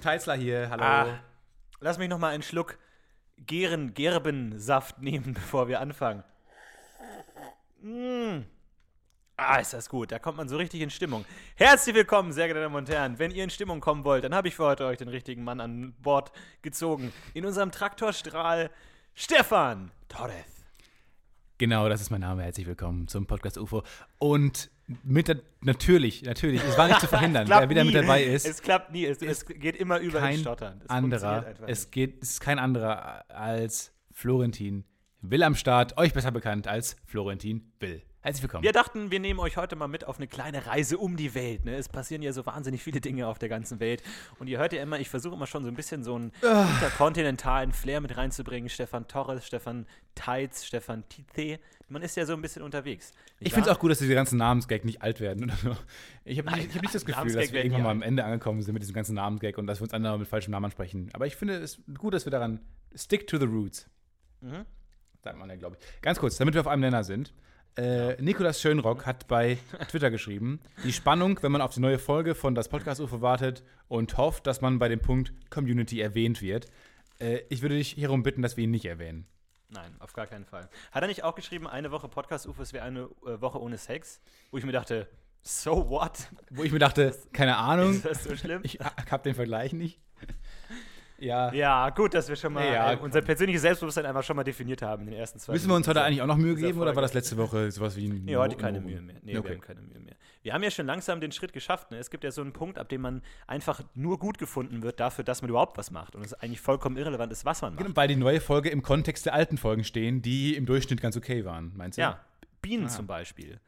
Teizler hier, hallo. Ah, lass mich noch mal einen Schluck Geren, Gerbensaft nehmen, bevor wir anfangen. Mm. Ah, ist das gut. Da kommt man so richtig in Stimmung. Herzlich willkommen, sehr geehrte Damen und Herren. Wenn ihr in Stimmung kommen wollt, dann habe ich für heute euch den richtigen Mann an Bord gezogen. In unserem Traktorstrahl Stefan Torres. Genau, das ist mein Name. Herzlich willkommen zum Podcast UFO. Und mit der, natürlich, natürlich, es war nicht zu verhindern, wer wieder nie. mit dabei ist. Es klappt nie. Es, es geht immer über kein Stottern. Es anderer, es geht, es ist kein anderer als Florentin Will am Start, euch besser bekannt als Florentin Will. Herzlich willkommen. Wir dachten, wir nehmen euch heute mal mit auf eine kleine Reise um die Welt. Ne? Es passieren ja so wahnsinnig viele Dinge auf der ganzen Welt. Und ihr hört ja immer, ich versuche immer schon so ein bisschen so einen Ah. interkontinentalen Flair mit reinzubringen. Stefan Torres, Stefan Teitz, Stefan Tite. Man ist ja so ein bisschen unterwegs. Ich finde es auch gut, dass diese ganzen Namensgag nicht alt werden. Ich habe nicht, ich hab nicht das Gefühl, dass wir irgendwann mal am Ende angekommen sind mit diesem ganzen Namensgag und dass wir uns andere mit falschem Namen ansprechen. Aber ich finde es gut, dass wir daran stick to the roots. Mhm. Sagt man ja, glaube ich. Ganz kurz, damit wir auf einem Nenner sind. Äh, Nikolas Schönrock hat bei Twitter geschrieben, die Spannung, wenn man auf die neue Folge von das Podcast-UFO wartet und hofft, dass man bei dem Punkt Community erwähnt wird. Äh, ich würde dich hierum bitten, dass wir ihn nicht erwähnen. Nein, auf gar keinen Fall. Hat er nicht auch geschrieben, eine Woche Podcast-UFOs wäre eine äh, Woche ohne Sex? Wo ich mir dachte, so what? Wo ich mir dachte, keine Ahnung, Ist das so schlimm? ich habe den Vergleich nicht. Ja. ja, gut, dass wir schon mal Ja, äh, unser persönliches Selbstbewusstern einfach schon mal definiert haben in den ersten zwei Müssen wir uns heute eigentlich auch noch Mühe geben oder war das letzte Woche sowas wie ein Nee, heute keine Mo- Mühe mehr. Nee, Okay. wir haben keine Mühe mehr. Wir haben ja schon langsam den Schritt geschafft. Ne? Es gibt ja so einen Punkt, ab dem man einfach nur gut gefunden wird dafür, dass man überhaupt was macht. Und es eigentlich vollkommen irrelevant ist, was man macht. Genau, Weil die neue Folge im Kontext der alten Folgen stehen, die im Durchschnitt ganz okay waren, meinst du? Ja, Bienen zum Beispiel.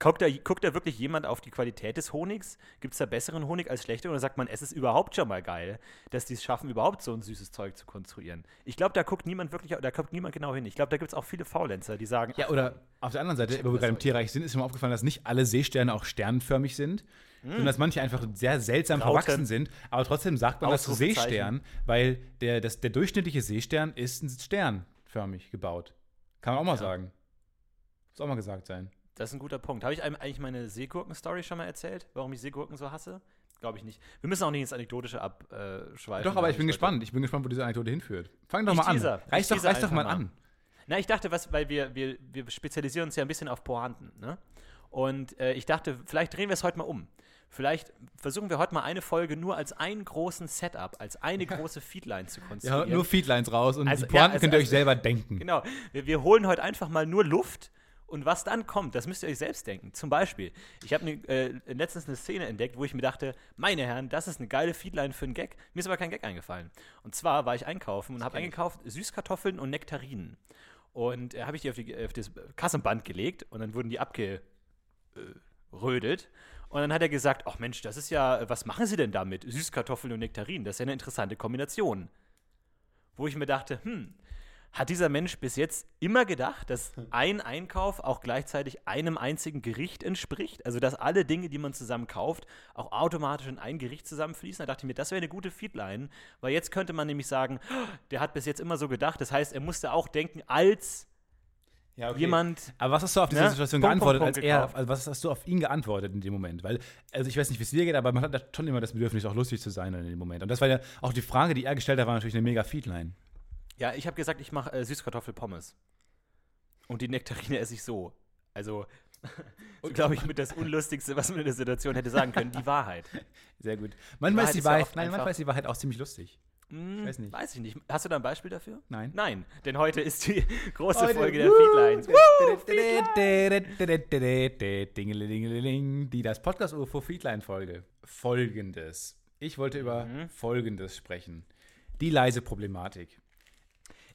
Guckt da, guckt da wirklich jemand auf die Qualität des Honigs? Gibt es da besseren Honig als schlechter? Oder sagt man, es ist überhaupt schon mal geil, dass die es schaffen, überhaupt so ein süßes Zeug zu konstruieren? Ich glaube, da guckt niemand wirklich, da guckt niemand genau hin. Ich glaube, da gibt es auch viele Faulenzer, die sagen, Ja, oder auf der anderen Seite, wo wir gerade im. Tierreich sind, ist mir aufgefallen, dass nicht alle Seesterne auch sternförmig sind, sondern dass manche einfach sehr seltsam Rauten. verwachsen sind. Aber trotzdem sagt man das zu. Seestern, weil der, das, der durchschnittliche Seestern ist sternförmig gebaut. Kann man auch mal Ja. sagen. Muss auch mal gesagt sein. Das ist ein guter Punkt. Habe ich eigentlich meine Seegurken-Story schon mal erzählt? Warum ich Seegurken so hasse? Glaube ich nicht. Wir müssen auch nicht ins Anekdotische abschweifen. Doch, aber ich bin heute- gespannt. Ich bin gespannt, wo diese Anekdote hinführt. Fang doch Ich mal an. teaser. Ich Reiß doch, reiß doch mal mal. an. Na, ich dachte, was, weil wir, wir, wir spezialisieren uns ja ein bisschen auf Pointen, ne? Und äh, ich dachte, vielleicht drehen wir es heute mal um. Vielleicht versuchen wir heute mal eine Folge nur als einen großen Setup, als eine große Feedline zu Ja, konstruieren. nur Feedlines raus und Also, die ja, Pointen also- könnt ihr euch also- selber denken. Genau. Wir, wir holen heute einfach mal nur Luft und was dann kommt, das müsst ihr euch selbst denken. Zum Beispiel, ich habe ne, äh, letztens eine Szene entdeckt, wo ich mir dachte, meine Herren, das ist eine geile Feedline für einen Gag. Mir ist aber kein Gag eingefallen. Und zwar war ich einkaufen und habe eingekauft Süßkartoffeln und Nektarinen. Und äh, habe ich die auf, die auf das Kassenband gelegt und dann wurden die abgerödelt. Und dann hat er gesagt, ach Mensch, das ist ja, was machen Sie denn damit? Süßkartoffeln und Nektarinen, das ist ja eine interessante Kombination. Wo ich mir dachte, hm, hat dieser Mensch bis jetzt immer gedacht, dass ein Einkauf auch gleichzeitig einem einzigen Gericht entspricht? Also, dass alle Dinge, die man zusammen kauft, auch automatisch in ein Gericht zusammenfließen? Da dachte ich mir, das wäre eine gute Feedline, weil jetzt könnte man nämlich sagen, "Oh, der hat bis jetzt immer so gedacht. Das heißt, er musste auch denken, als Ja, okay. jemand. Aber was hast du auf diese Ne? Situation Punkt, geantwortet, Punkt, als Punkt er, gekauft. also was hast du auf ihn geantwortet in dem Moment? Weil, also ich weiß nicht, wie es dir geht, aber man hat da schon immer das Bedürfnis, auch lustig zu sein in dem Moment. Und das war ja auch die Frage, die er gestellt hat, war natürlich eine mega Feedline. Ja, ich habe gesagt, ich mache äh, Süßkartoffelpommes. Und die Nektarine esse ich so. Also, glaube ich, mit das Unlustigste, was man in der Situation hätte sagen können, die Wahrheit. Sehr gut. Manchmal ist die ist ja Wahrheit, nein, manchmal ist die Wahrheit auch ziemlich lustig. Hm, weiß nicht. Weiß ich nicht. Hast du da ein Beispiel dafür? Nein. Nein, denn heute ist die große Heute- Folge der! Feedlines. Dingelingeling, die das Podcast UFO Feedline Folge. Folgendes. Ich wollte über Mhm. Folgendes sprechen. Die leise Problematik.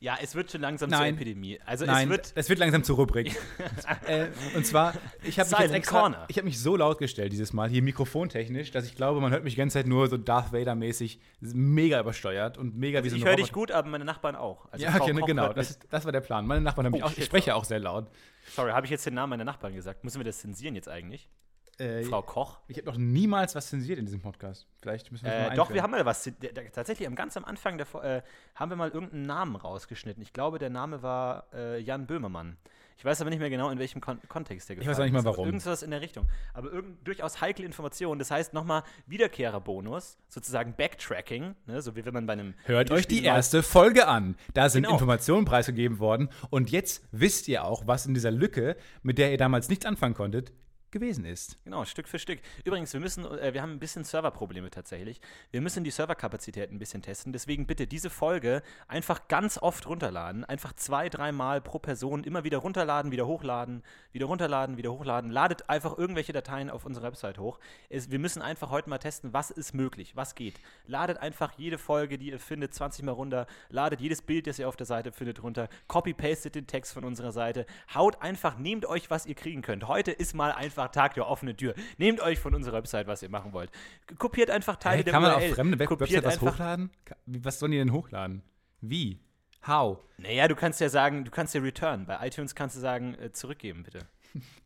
Ja, es wird schon langsam Nein. zur Epidemie. Also Nein, es wird. das wird langsam zur Rubrik. äh, und zwar, ich habe mich jetzt Silent extra, Corner. ich habe mich so laut gestellt dieses Mal, hier mikrofontechnisch, dass ich glaube, man hört mich die ganze Zeit nur so Darth Vader-mäßig mega übersteuert und mega wie so ich höre dich gut, aber meine Nachbarn auch. Also Ja, okay, Koch genau, das, mich- das war der Plan. Meine Nachbarn haben mich Oh, auch, ich spreche auch sehr laut. Sorry, habe ich jetzt den Namen meiner Nachbarn gesagt? Müssen wir das zensieren jetzt eigentlich? Äh, Frau Koch? Ich habe noch niemals was zensiert in diesem Podcast. Vielleicht müssen wir das Äh, mal doch, wir haben mal was. Tatsächlich am ganz am Anfang der, äh, haben wir mal irgendeinen Namen rausgeschnitten. Ich glaube, der Name war äh, Jan Böhmermann. Ich weiß aber nicht mehr genau, in welchem Kon Kontext der Ich gefallen weiß auch nicht mal ist, warum. Irgendwas in der Richtung. Aber irgend, durchaus heikle Informationen. Das heißt nochmal Wiederkehrerbonus, sozusagen Backtracking, ne? so wie wenn man bei einem Hört euch die erste Folge an. Da sind Genau. Informationen preisgegeben worden. Und jetzt wisst ihr auch, was in dieser Lücke, mit der ihr damals nichts anfangen konntet, gewesen ist. Genau, Stück für Stück. Übrigens, wir müssen, äh, wir haben ein bisschen Serverprobleme tatsächlich. Wir müssen die Serverkapazität ein bisschen testen. Deswegen bitte diese Folge einfach ganz oft runterladen. Einfach zwei, dreimal pro Person immer wieder runterladen, wieder hochladen, wieder runterladen, wieder hochladen. Ladet einfach irgendwelche Dateien auf unsere Website hoch. Es, wir müssen einfach heute mal testen, was ist möglich, was geht. Ladet einfach jede Folge, die ihr findet, 20 Mal runter. Ladet jedes Bild, das ihr auf der Seite findet, runter. Copy-pastet den Text von unserer Seite. Haut einfach, nehmt euch, was ihr kriegen könnt. Heute ist mal einfach Tag der offenen Tür. Nehmt euch von unserer Website, was ihr machen wollt. Kopiert einfach Teile Hä, der kann man URL. auf fremde Web Website was hochladen? Was sollen die denn hochladen? Wie? How? Naja, du kannst ja sagen, du kannst ja return. Bei iTunes kannst du sagen, äh, zurückgeben, bitte.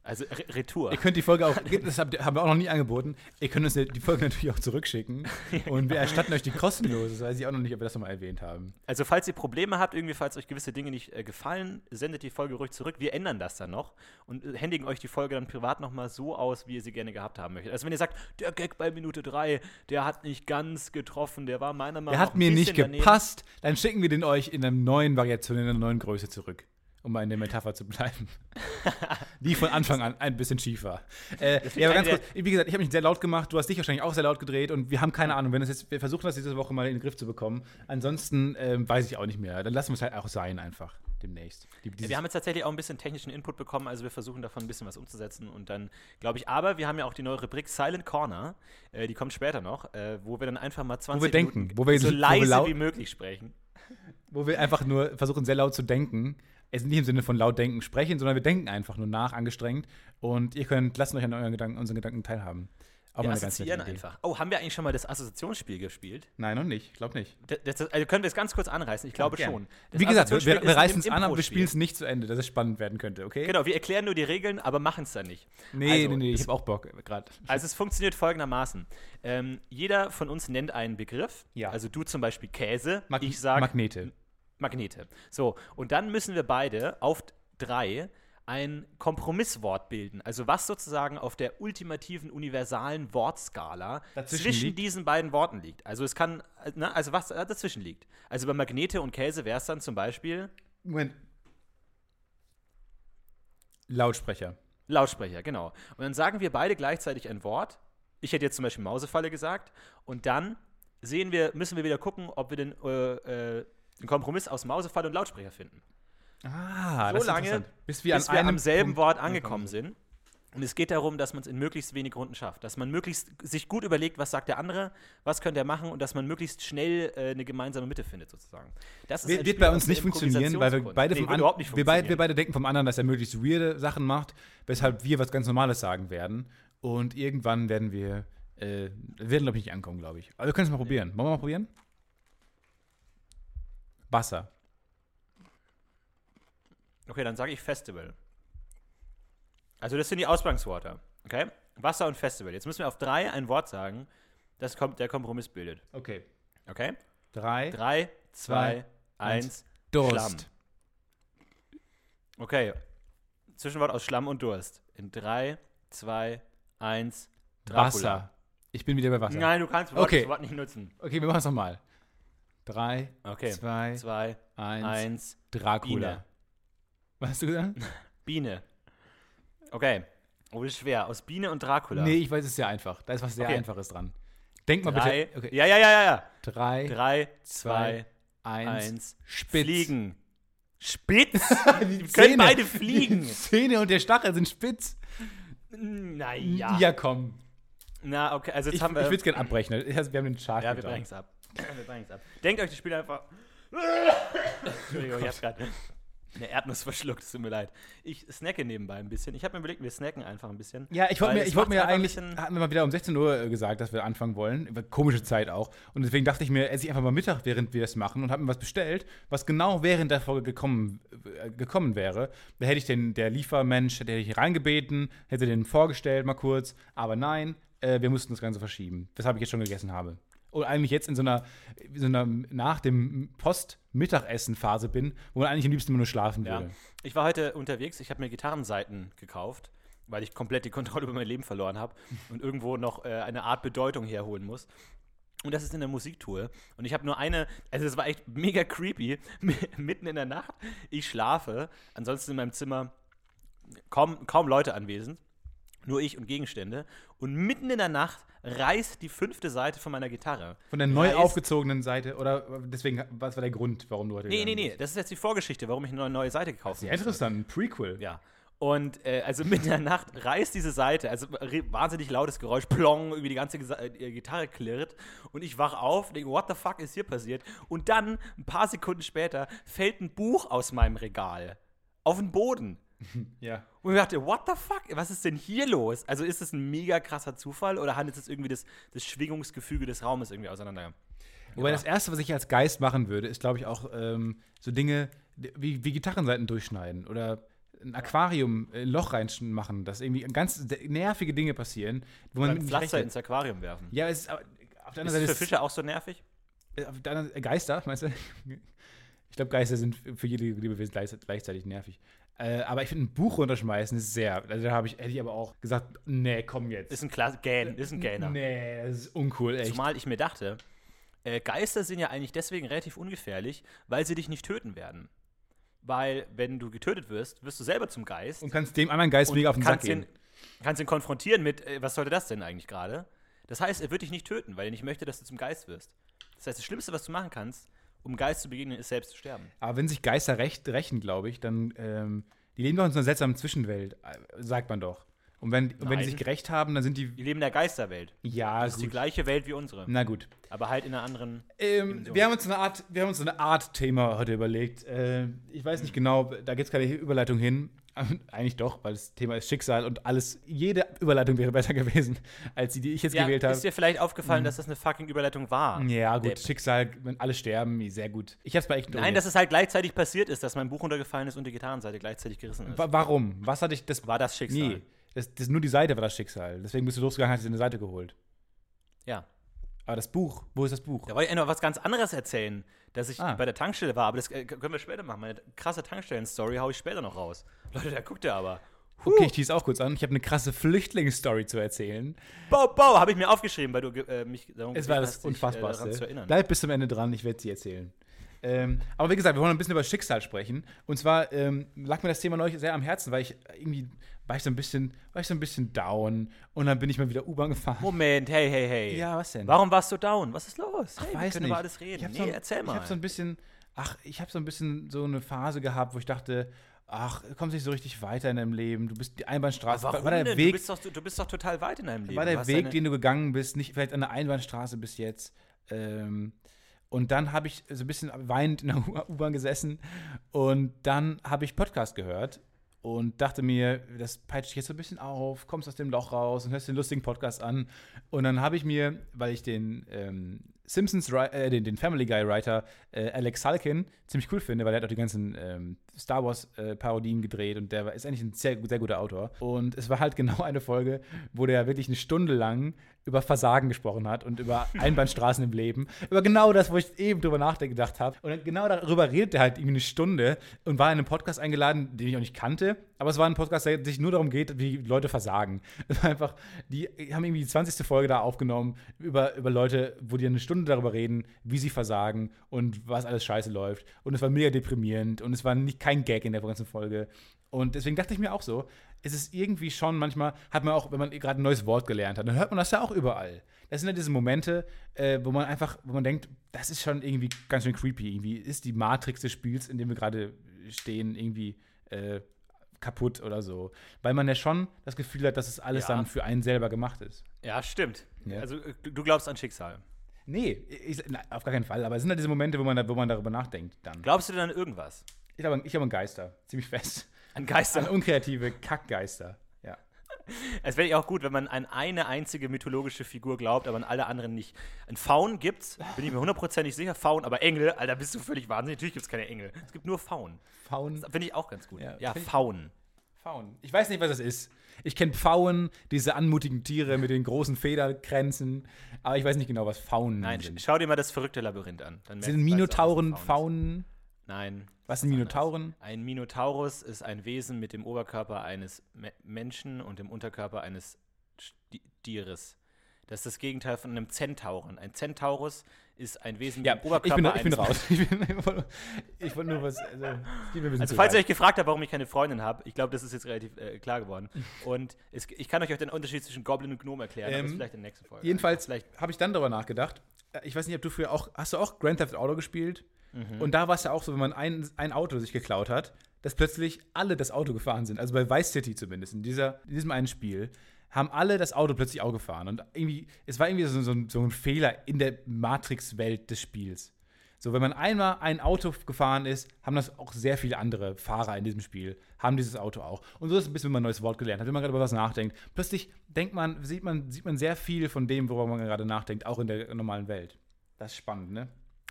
Also Re Retour. Ihr könnt die Folge auch, das haben wir auch noch nie angeboten, ihr könnt uns die Folge natürlich auch zurückschicken. Und wir erstatten euch die kostenlos. Das weiß ich auch noch nicht, ob wir das nochmal erwähnt haben. Also, falls ihr Probleme habt, irgendwie, falls euch gewisse Dinge nicht äh, gefallen, sendet die Folge ruhig zurück. Wir ändern das dann noch und äh, händigen euch die Folge dann privat nochmal so aus, wie ihr sie gerne gehabt haben möchtet. Also, wenn ihr sagt, der Gag bei Minute 3, der hat nicht ganz getroffen, der war meiner Meinung Der nach hat ein mir nicht daneben. gepasst, dann schicken wir den euch in einer neuen Variation, in einer neuen Größe zurück. Um mal in der Metapher zu bleiben. Die von Anfang an ein bisschen schief war. Äh, ja, aber an ganz kurz, wie gesagt, ich habe mich sehr laut gemacht, du hast dich wahrscheinlich auch sehr laut gedreht und wir haben keine Ahnung, wenn das jetzt, wir versuchen das diese Woche mal in den Griff zu bekommen. Ansonsten ähm, weiß ich auch nicht mehr. Dann lassen wir es halt auch sein einfach demnächst. Die, wir haben jetzt tatsächlich auch ein bisschen technischen Input bekommen, also wir versuchen davon ein bisschen was umzusetzen und dann, glaube ich, aber wir haben ja auch die neue Rubrik Silent Corner, äh, die kommt später noch, äh, wo wir dann einfach mal 20 wir denken, Minuten wo wir- so wo wir leise wie möglich sprechen. wo wir einfach nur versuchen, sehr laut zu denken. Es nicht im Sinne von laut denken sprechen, sondern wir denken einfach nur nach, angestrengt. Und ihr könnt, lasst euch an euren Gedanken, unseren Gedanken teilhaben. Auch Wir assoziieren einfach. Oh, haben wir eigentlich schon mal das Assoziationsspiel gespielt? Nein, noch nicht. Glaub nicht. Das, das, also können wir es ganz kurz anreißen? Ich glaube gern. schon. Das Wie gesagt, wir, wir, reißen es an, aber wir spielen es nicht zu Ende, dass es spannend werden könnte, okay? Genau, wir erklären nur die Regeln, aber machen es dann nicht. Nee, Also, nee, nee, ich habe auch Bock gerade. Also es funktioniert folgendermaßen. Ähm, jeder von uns nennt einen Begriff. Ja. Also du zum Beispiel Käse, Mag ich sage Magnete. Magnete. So, und dann müssen wir beide auf drei ein Kompromisswort bilden. Also was sozusagen auf der ultimativen universalen Wortskala Dazwischen zwischen liegt? diesen beiden Worten liegt. Also es kann, ne, also was dazwischen liegt. Also bei Magnete und Käse wäre es dann zum Beispiel Moment. Lautsprecher. Lautsprecher, genau. Und dann sagen wir beide gleichzeitig ein Wort. Ich hätte jetzt zum Beispiel Mausefalle gesagt. Und dann sehen wir, müssen wir wieder gucken, ob wir den, äh, äh, den Kompromiss aus Mausefalle und Lautsprecher finden. Ah, so ist lange, bis wir, bis an wir einem am selben Punkt Wort angekommen sind. Und es geht darum, dass man es in möglichst wenig Runden schafft. Dass man möglichst sich gut überlegt, was sagt der andere, was könnte er machen und dass man möglichst schnell äh, eine gemeinsame Mitte findet, sozusagen. Das ist Wird, wird bei uns nicht funktionieren, weil wir beide Nee, vom an- wir, beide, wir beide denken vom anderen, dass er möglichst weirde Sachen macht, weshalb wir was ganz Normales sagen werden. Und irgendwann werden wir, äh, werden glaube ich nicht ankommen, glaube ich. Aber wir können es mal probieren. Wollen wir mal probieren? Wasser. Okay, dann sage ich Festival. Also das sind die Ausgangsworte. Okay? Wasser und Festival. Jetzt müssen wir auf drei ein Wort sagen, das kommt, der Kompromiss bildet. Okay. Okay? Drei. Drei, zwei, eins. eins. Durst. Schlamm. Okay. Zwischenwort aus Schlamm und Durst. In drei, zwei, eins. Dracula. Wasser. Ich bin wieder bei Wasser. Nein, du kannst Wort, Okay. das Wort nicht nutzen. Okay, wir machen es nochmal. Drei, Okay. zwei, Zwei, eins. eins. Dracula. Biene. Was hast du gesagt? Biene. Okay. Oh, das ist schwer. Aus Biene und Dracula. Nee, ich weiß es ist sehr einfach. Da ist was sehr Okay. Einfaches dran. Denk mal Drei. bitte. Okay. Ja, ja, ja, ja, ja. Drei, Drei, zwei, zwei, eins. eins. Spitz. Fliegen. Spitz? Die können beide fliegen. Die Zähne und der Stachel sind spitz. Naja. Ja, komm. Na, okay, also jetzt Ich, haben wir. ich würde es gerne abbrechen. Wir haben den Chart ja, wir brechen es ab. Denkt euch das Spiel einfach. Entschuldigung, ich hab gerade eine Erdnuss verschluckt, es tut mir leid. Ich snacke nebenbei ein bisschen. Ich habe mir überlegt, wir snacken einfach ein bisschen. Ja, ich wollte mir, ich wollte macht's mir ja einfach ein eigentlich, bisschen- hatten wir mal wieder um 16 Uhr äh, gesagt, dass wir anfangen wollen. Komische Zeit auch. Und deswegen dachte ich mir, esse ich einfach mal Mittag, während wir das machen und habe mir was bestellt, was genau während der Folge gekommen, äh, gekommen wäre. Da hätte ich den, der Liefermensch, hätte ich reingebeten, hätte den vorgestellt mal kurz. Aber nein, äh, wir mussten das Ganze verschieben. Weshalb ich jetzt schon gegessen habe. Oder eigentlich jetzt in so einer, so einer nach dem Post-Mittagessen-Phase bin, wo man eigentlich am liebsten immer nur schlafen Ja. würde. Ich war heute unterwegs, ich habe mir Gitarrenseiten gekauft, weil ich komplett die Kontrolle über mein Leben verloren habe und irgendwo noch äh, eine Art Bedeutung herholen muss. Und das ist in der Musiktour. Und ich habe nur eine, also es war echt mega creepy, mitten in der Nacht. Ich schlafe, ansonsten in meinem Zimmer kaum, kaum Leute anwesend, nur ich und Gegenstände. Und mitten in der Nacht reißt die fünfte Seite von meiner Gitarre. Von der neu Reißt- aufgezogenen Seite, oder deswegen, was war der Grund, warum du heute Nee, nee, nee, das ist jetzt die Vorgeschichte, warum ich eine neue, Seite gekauft bist? Sehr habe. interessant, ein Prequel. Ja. Und äh, also mitten in der Nacht reißt diese Seite, also wahnsinnig lautes Geräusch, plong, irgendwie die ganze Gesa äh, Gitarre klirrt. Und ich wach auf, denke, what the fuck ist hier passiert? Und dann, ein paar Sekunden später, fällt ein Buch aus meinem Regal auf den Boden. ja. Und ich dachte, what the fuck? Was ist denn hier los? Also ist es ein mega krasser Zufall oder handelt es irgendwie das, das Schwingungsgefüge des Raumes irgendwie auseinander? Wobei das Erste, was ich als Geist machen würde, ist, glaube ich, auch ähm, so Dinge wie, wie Gitarrenseiten durchschneiden oder ein Aquarium, äh, ein Loch reinmachen, dass irgendwie ganz nervige Dinge passieren, wo man Pflaster ins Aquarium werfen. Ja, es ist aber auf der Ist anderen für Seite Fische auch so nervig? äh, auf der anderen, äh, Geister, meinst du? Ich glaube, Geister sind für jede Lebewesen gleich, gleichzeitig nervig. Äh, aber ich finde, ein Buch runterschmeißen ist sehr. Also da habe ich, hätte ich aber auch gesagt, nee, komm jetzt. Ist ein Gähn, ist ein Gähner. Nee, das ist uncool, echt. Zumal ich mir dachte, äh, Geister sind ja eigentlich deswegen relativ ungefährlich, weil sie dich nicht töten werden. Weil, wenn du getötet wirst, wirst du selber zum Geist Und kannst dem anderen Geist mega auf den Sack gehen. ihn, kannst ihn konfrontieren mit, äh, was sollte das denn eigentlich gerade? Das heißt, er wird dich nicht töten, weil er nicht möchte, dass du zum Geist wirst. Das heißt, das Schlimmste, was du machen kannst, um Geist zu begegnen, ist selbst zu sterben. Aber wenn sich Geister recht, rächen, glaube ich, dann, ähm, die leben doch in so einer seltsamen Zwischenwelt, äh, sagt man doch. Und wenn, und wenn die sich gerecht haben, dann sind die, Die leben in der Geisterwelt. ja, Das ist die gleiche Welt wie unsere, Na gut. aber halt in einer anderen. Ähm, wir haben uns eine Art, wir haben uns eine Art Thema heute überlegt. Äh, ich weiß nicht genau, da gibt es keine Überleitung hin. Eigentlich doch, weil das Thema ist Schicksal und alles, jede Überleitung wäre besser gewesen, als die, die ich jetzt Ja, gewählt habe. ist dir vielleicht aufgefallen, dass das eine fucking Überleitung war? Ja, gut, Depp. Schicksal, wenn alle sterben, sehr gut. Ich hab's bei echt Nein, dass es halt gleichzeitig passiert ist, dass mein Buch runtergefallen ist und die Gitarrenseite gleichzeitig gerissen ist. Wa Warum? Was hatte ich das? War das Schicksal? Nee, das, das, nur die Seite war das Schicksal. Deswegen bist du losgegangen, hast dir eine Seite geholt. Ja. Aber das Buch, wo ist das Buch? Da wollte ich noch was ganz anderes erzählen, dass ich Ah. bei der Tankstelle war, aber das äh, können wir später machen. Meine krasse Tankstellen-Story haue ich später noch raus. Leute, da guckt ihr aber. Okay, ich tease auch kurz an. Ich habe eine krasse Flüchtlingsstory zu erzählen. Bau, bau, habe ich mir aufgeschrieben, weil du äh, mich darum Es war das hast, dich, äh, Unfassbarste. Bleib bis zum Ende dran, ich werde sie erzählen. Ähm, aber wie gesagt, wir wollen ein bisschen über Schicksal sprechen. Und zwar ähm, lag mir das Thema neulich sehr am Herzen, weil ich irgendwie war ich so ein bisschen, war ich so ein bisschen down und dann bin ich mal wieder U-Bahn gefahren. Moment, hey, hey, hey. Ja, was denn? Warum warst du down? Was ist los? Hey, wir weiß können nicht. über alles reden. Nee, so, ein- erzähl mal. Ich habe so ein bisschen, ach, ich habe so ein bisschen so eine Phase gehabt, wo ich dachte, ach, du kommst nicht so richtig weiter in deinem Leben. Du bist die Einbahnstraße. Warum war der denn? Weg, du, bist doch, du, du bist doch total weit in deinem Leben. war der Weg, den du gegangen bist, nicht vielleicht an der Einbahnstraße bis jetzt. Ähm, und dann habe ich so ein bisschen weinend in der U-Bahn gesessen und dann habe ich Podcast gehört und dachte mir, das peitscht dich jetzt so ein bisschen auf, kommst aus dem Loch raus und hörst den lustigen Podcast an. Und dann habe ich mir, weil ich den ähm, Simpsons, äh, den, den Family Guy Writer äh, Alex Salkin ziemlich cool finde, weil er hat auch die ganzen ähm, Star Wars äh, Parodien gedreht und der ist eigentlich ein sehr, sehr guter Autor. Und es war halt genau eine Folge, wo der wirklich eine Stunde lang über Versagen gesprochen hat und über Einbahnstraßen im Leben. Über genau das, wo ich eben drüber nachgedacht habe. Und genau darüber redet er halt irgendwie eine Stunde und war in einem Podcast eingeladen, den ich auch nicht kannte. Aber es war ein Podcast, der sich nur darum geht, wie Leute versagen. Einfach, die haben irgendwie die 20. Folge da aufgenommen über, über Leute, wo die eine Stunde darüber reden, wie sie versagen und was alles scheiße läuft. Und es war mega deprimierend und es war nicht kein Gag in der ganzen Folge. Und deswegen dachte ich mir auch so, es ist irgendwie schon, manchmal hat man auch, wenn man gerade ein neues Wort gelernt hat, dann hört man das ja auch überall. Das sind ja diese Momente, äh, wo man einfach, wo man denkt, das ist schon irgendwie ganz schön creepy. Irgendwie ist die Matrix des Spiels, in dem wir gerade stehen, irgendwie äh, kaputt oder so. Weil man ja schon das Gefühl hat, dass es alles Ja. dann für einen selber gemacht ist. Ja, stimmt. Ja. Also äh, du, glaubst an Schicksal. Nee, ich, na, auf gar keinen Fall. Aber es sind ja diese Momente, wo man, da, wo man darüber nachdenkt dann. Glaubst du denn an irgendwas? Ich glaube ich an Geister, ziemlich fest. An An Geister? unkreative Kackgeister. Es wäre ja auch gut, wenn man an eine einzige mythologische Figur glaubt, aber an alle anderen nicht. Ein Faun gibt's, bin ich mir hundertprozentig sicher, Faun, aber Engel, Alter, bist du völlig wahnsinnig. Natürlich gibt's keine Engel. Es gibt nur Faun. Faun. Finde ich auch ganz gut. Ja, Ja, Faun. Pfauen. Ich weiß nicht, was das ist. Ich kenne Pfauen, diese anmutigen Tiere mit den großen Federkränzen, aber ich weiß nicht genau, was Pfauen Nein, sind. schau dir mal das verrückte Labyrinth an. Sind Minotauren was Nein. Was sind ist anders. Minotauren? Ein Minotaurus ist ein Wesen mit dem Oberkörper eines Me Menschen und dem Unterkörper eines Sti- Tieres. Das ist das Gegenteil von einem Zentauren. Ein Zentaurus ist ein Wesen Ja, mit dem ich Oberkörper bin, ich bin eines raus. Ich, bin, ich wollte ich wollte nur was. Also, Also falls ihr euch gefragt habt, warum ich keine Freundin habe, ich glaube, das ist jetzt relativ äh, klar geworden. Und es, ich kann euch auch den Unterschied zwischen Goblin und Gnome erklären, aber das Ähm, vielleicht in der nächsten Folge. Jedenfalls habe ich dann darüber nachgedacht. Ich weiß nicht, ob du früher auch. Hast du auch Grand Theft Auto gespielt? Mhm. Und da war es ja auch so, wenn man ein, ein Auto sich geklaut hat, dass plötzlich alle das Auto gefahren sind. Also bei Vice City zumindest, in, dieser, in diesem einen Spiel, haben alle das Auto plötzlich auch gefahren. Und irgendwie, es war irgendwie so, so, ein- so ein Fehler in der Matrix-Welt des Spiels. So, wenn man einmal ein Auto gefahren ist, haben das auch sehr viele andere Fahrer in diesem Spiel, haben dieses Auto auch. Und so ist es ein bisschen, wenn man ein neues Wort gelernt hat, wenn man gerade über was nachdenkt. Plötzlich denkt man, sieht man, sieht man sehr viel von dem, worüber man gerade nachdenkt, auch in der normalen Welt. Das ist spannend, ne?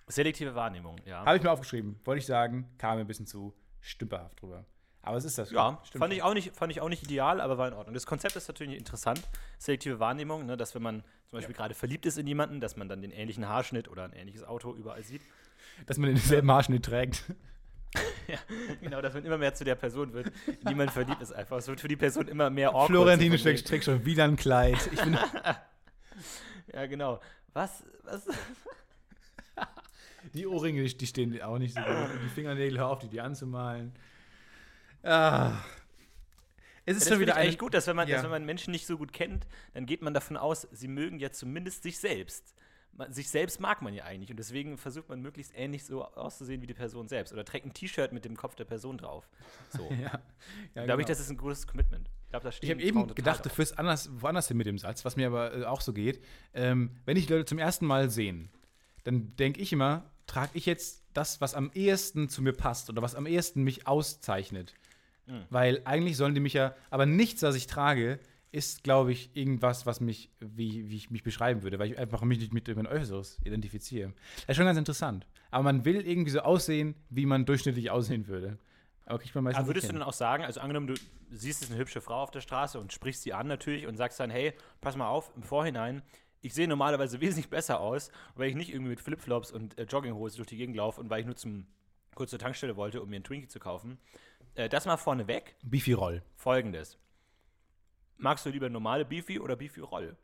selektive Wahrnehmung, ja. Habe ich mir aufgeschrieben. Wollte ich sagen, kam mir ein bisschen zu stümperhaft drüber. Aber es ist das. Ja, Stimmt. fand ich, auch nicht, fand ich auch nicht ideal, aber war in Ordnung. Das Konzept ist natürlich interessant. Selektive Wahrnehmung, ne, dass wenn man zum Beispiel gerade verliebt ist in jemanden, dass man dann den ähnlichen Haarschnitt oder ein ähnliches Auto überall sieht. Dass man denselben Haarschnitt trägt. ja, genau, dass man immer mehr zu der Person wird, in die man verliebt ist einfach. Es wird für die Person immer mehr awkward. Florentine trägt, schon wieder ein Kleid. Ich bin, wegen- Ja, genau. Was, was? die Ohrringe, die, stehen auch nicht so gut. Die Fingernägel, hör auf, die, die anzumalen. Ah. Es ist schon wieder eigentlich gut, dass wenn, man, Ja. dass wenn man Menschen nicht so gut kennt, dann geht man davon aus, sie mögen ja zumindest sich selbst. Man, sich selbst mag man ja eigentlich und deswegen versucht man möglichst ähnlich so auszusehen wie die Person selbst oder trägt ein T-Shirt mit dem Kopf der Person drauf. So. Ja, ja, Glaube genau. ich, das ist ein gutes Commitment. Ich glaube, das Ich habe eben gedacht, du führst anders, woanders hin mit dem Satz, was mir aber äh, auch so geht. Ähm, wenn ich Leute zum ersten Mal sehen, dann denke ich immer, trage ich jetzt das, was am ehesten zu mir passt oder was am ehesten mich auszeichnet. Mhm. Weil eigentlich sollen die mich ja, aber nichts, was ich trage, ist, glaube ich, irgendwas, was mich, wie, wie ich mich beschreiben würde, weil ich einfach mich nicht mit meinem Äußeres identifiziere. Das ist schon ganz interessant. Aber man will irgendwie so aussehen, wie man durchschnittlich aussehen würde. Aber kriegt man meistens Aber würdest du dann auch sagen, also angenommen, du siehst jetzt eine hübsche Frau auf der Straße und sprichst sie an natürlich und sagst dann, hey, pass mal auf, im Vorhinein, ich sehe normalerweise wesentlich besser aus, weil ich nicht irgendwie mit Flipflops und äh, Jogginghose durch die Gegend laufe und weil ich nur zum, kurz zur Tankstelle wollte, um mir einen Twinkie zu kaufen. Äh, das mal vorneweg. Beefy-Roll. Folgendes. Magst du lieber normale Beefy oder Beefy Roll?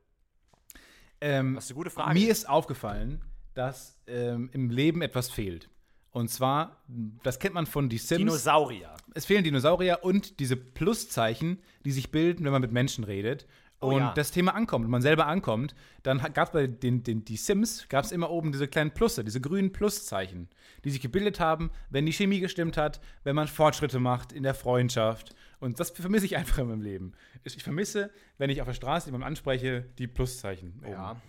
Ähm, Das ist eine gute Frage. Mir ist aufgefallen, dass ähm, im Leben etwas fehlt. Und zwar, das kennt man von Die Sims. Dinosaurier. es fehlen Dinosaurier und diese Pluszeichen, die sich bilden, wenn man mit Menschen redet. Oh und ja. das Thema ankommt und man selber ankommt, dann gab es bei den, den die Sims gab es immer oben diese kleinen Plusse, diese grünen Pluszeichen, die sich gebildet haben, wenn die Chemie gestimmt hat, wenn man Fortschritte macht in der Freundschaft. Und das vermisse ich einfach in meinem Leben. Ich ich vermisse, wenn ich auf der Straße jemanden anspreche, die Pluszeichen. Oben. Ja.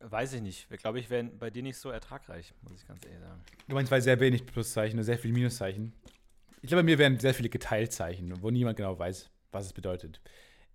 Weiß ich nicht. Ich glaube, ich wäre bei dir nicht so ertragreich, muss ich ganz ehrlich sagen. Du meinst, weil sehr wenig Pluszeichen und sehr viele Minuszeichen. Ich glaube, bei mir wären sehr viele Geteiltzeichen, wo niemand genau weiß, was es bedeutet.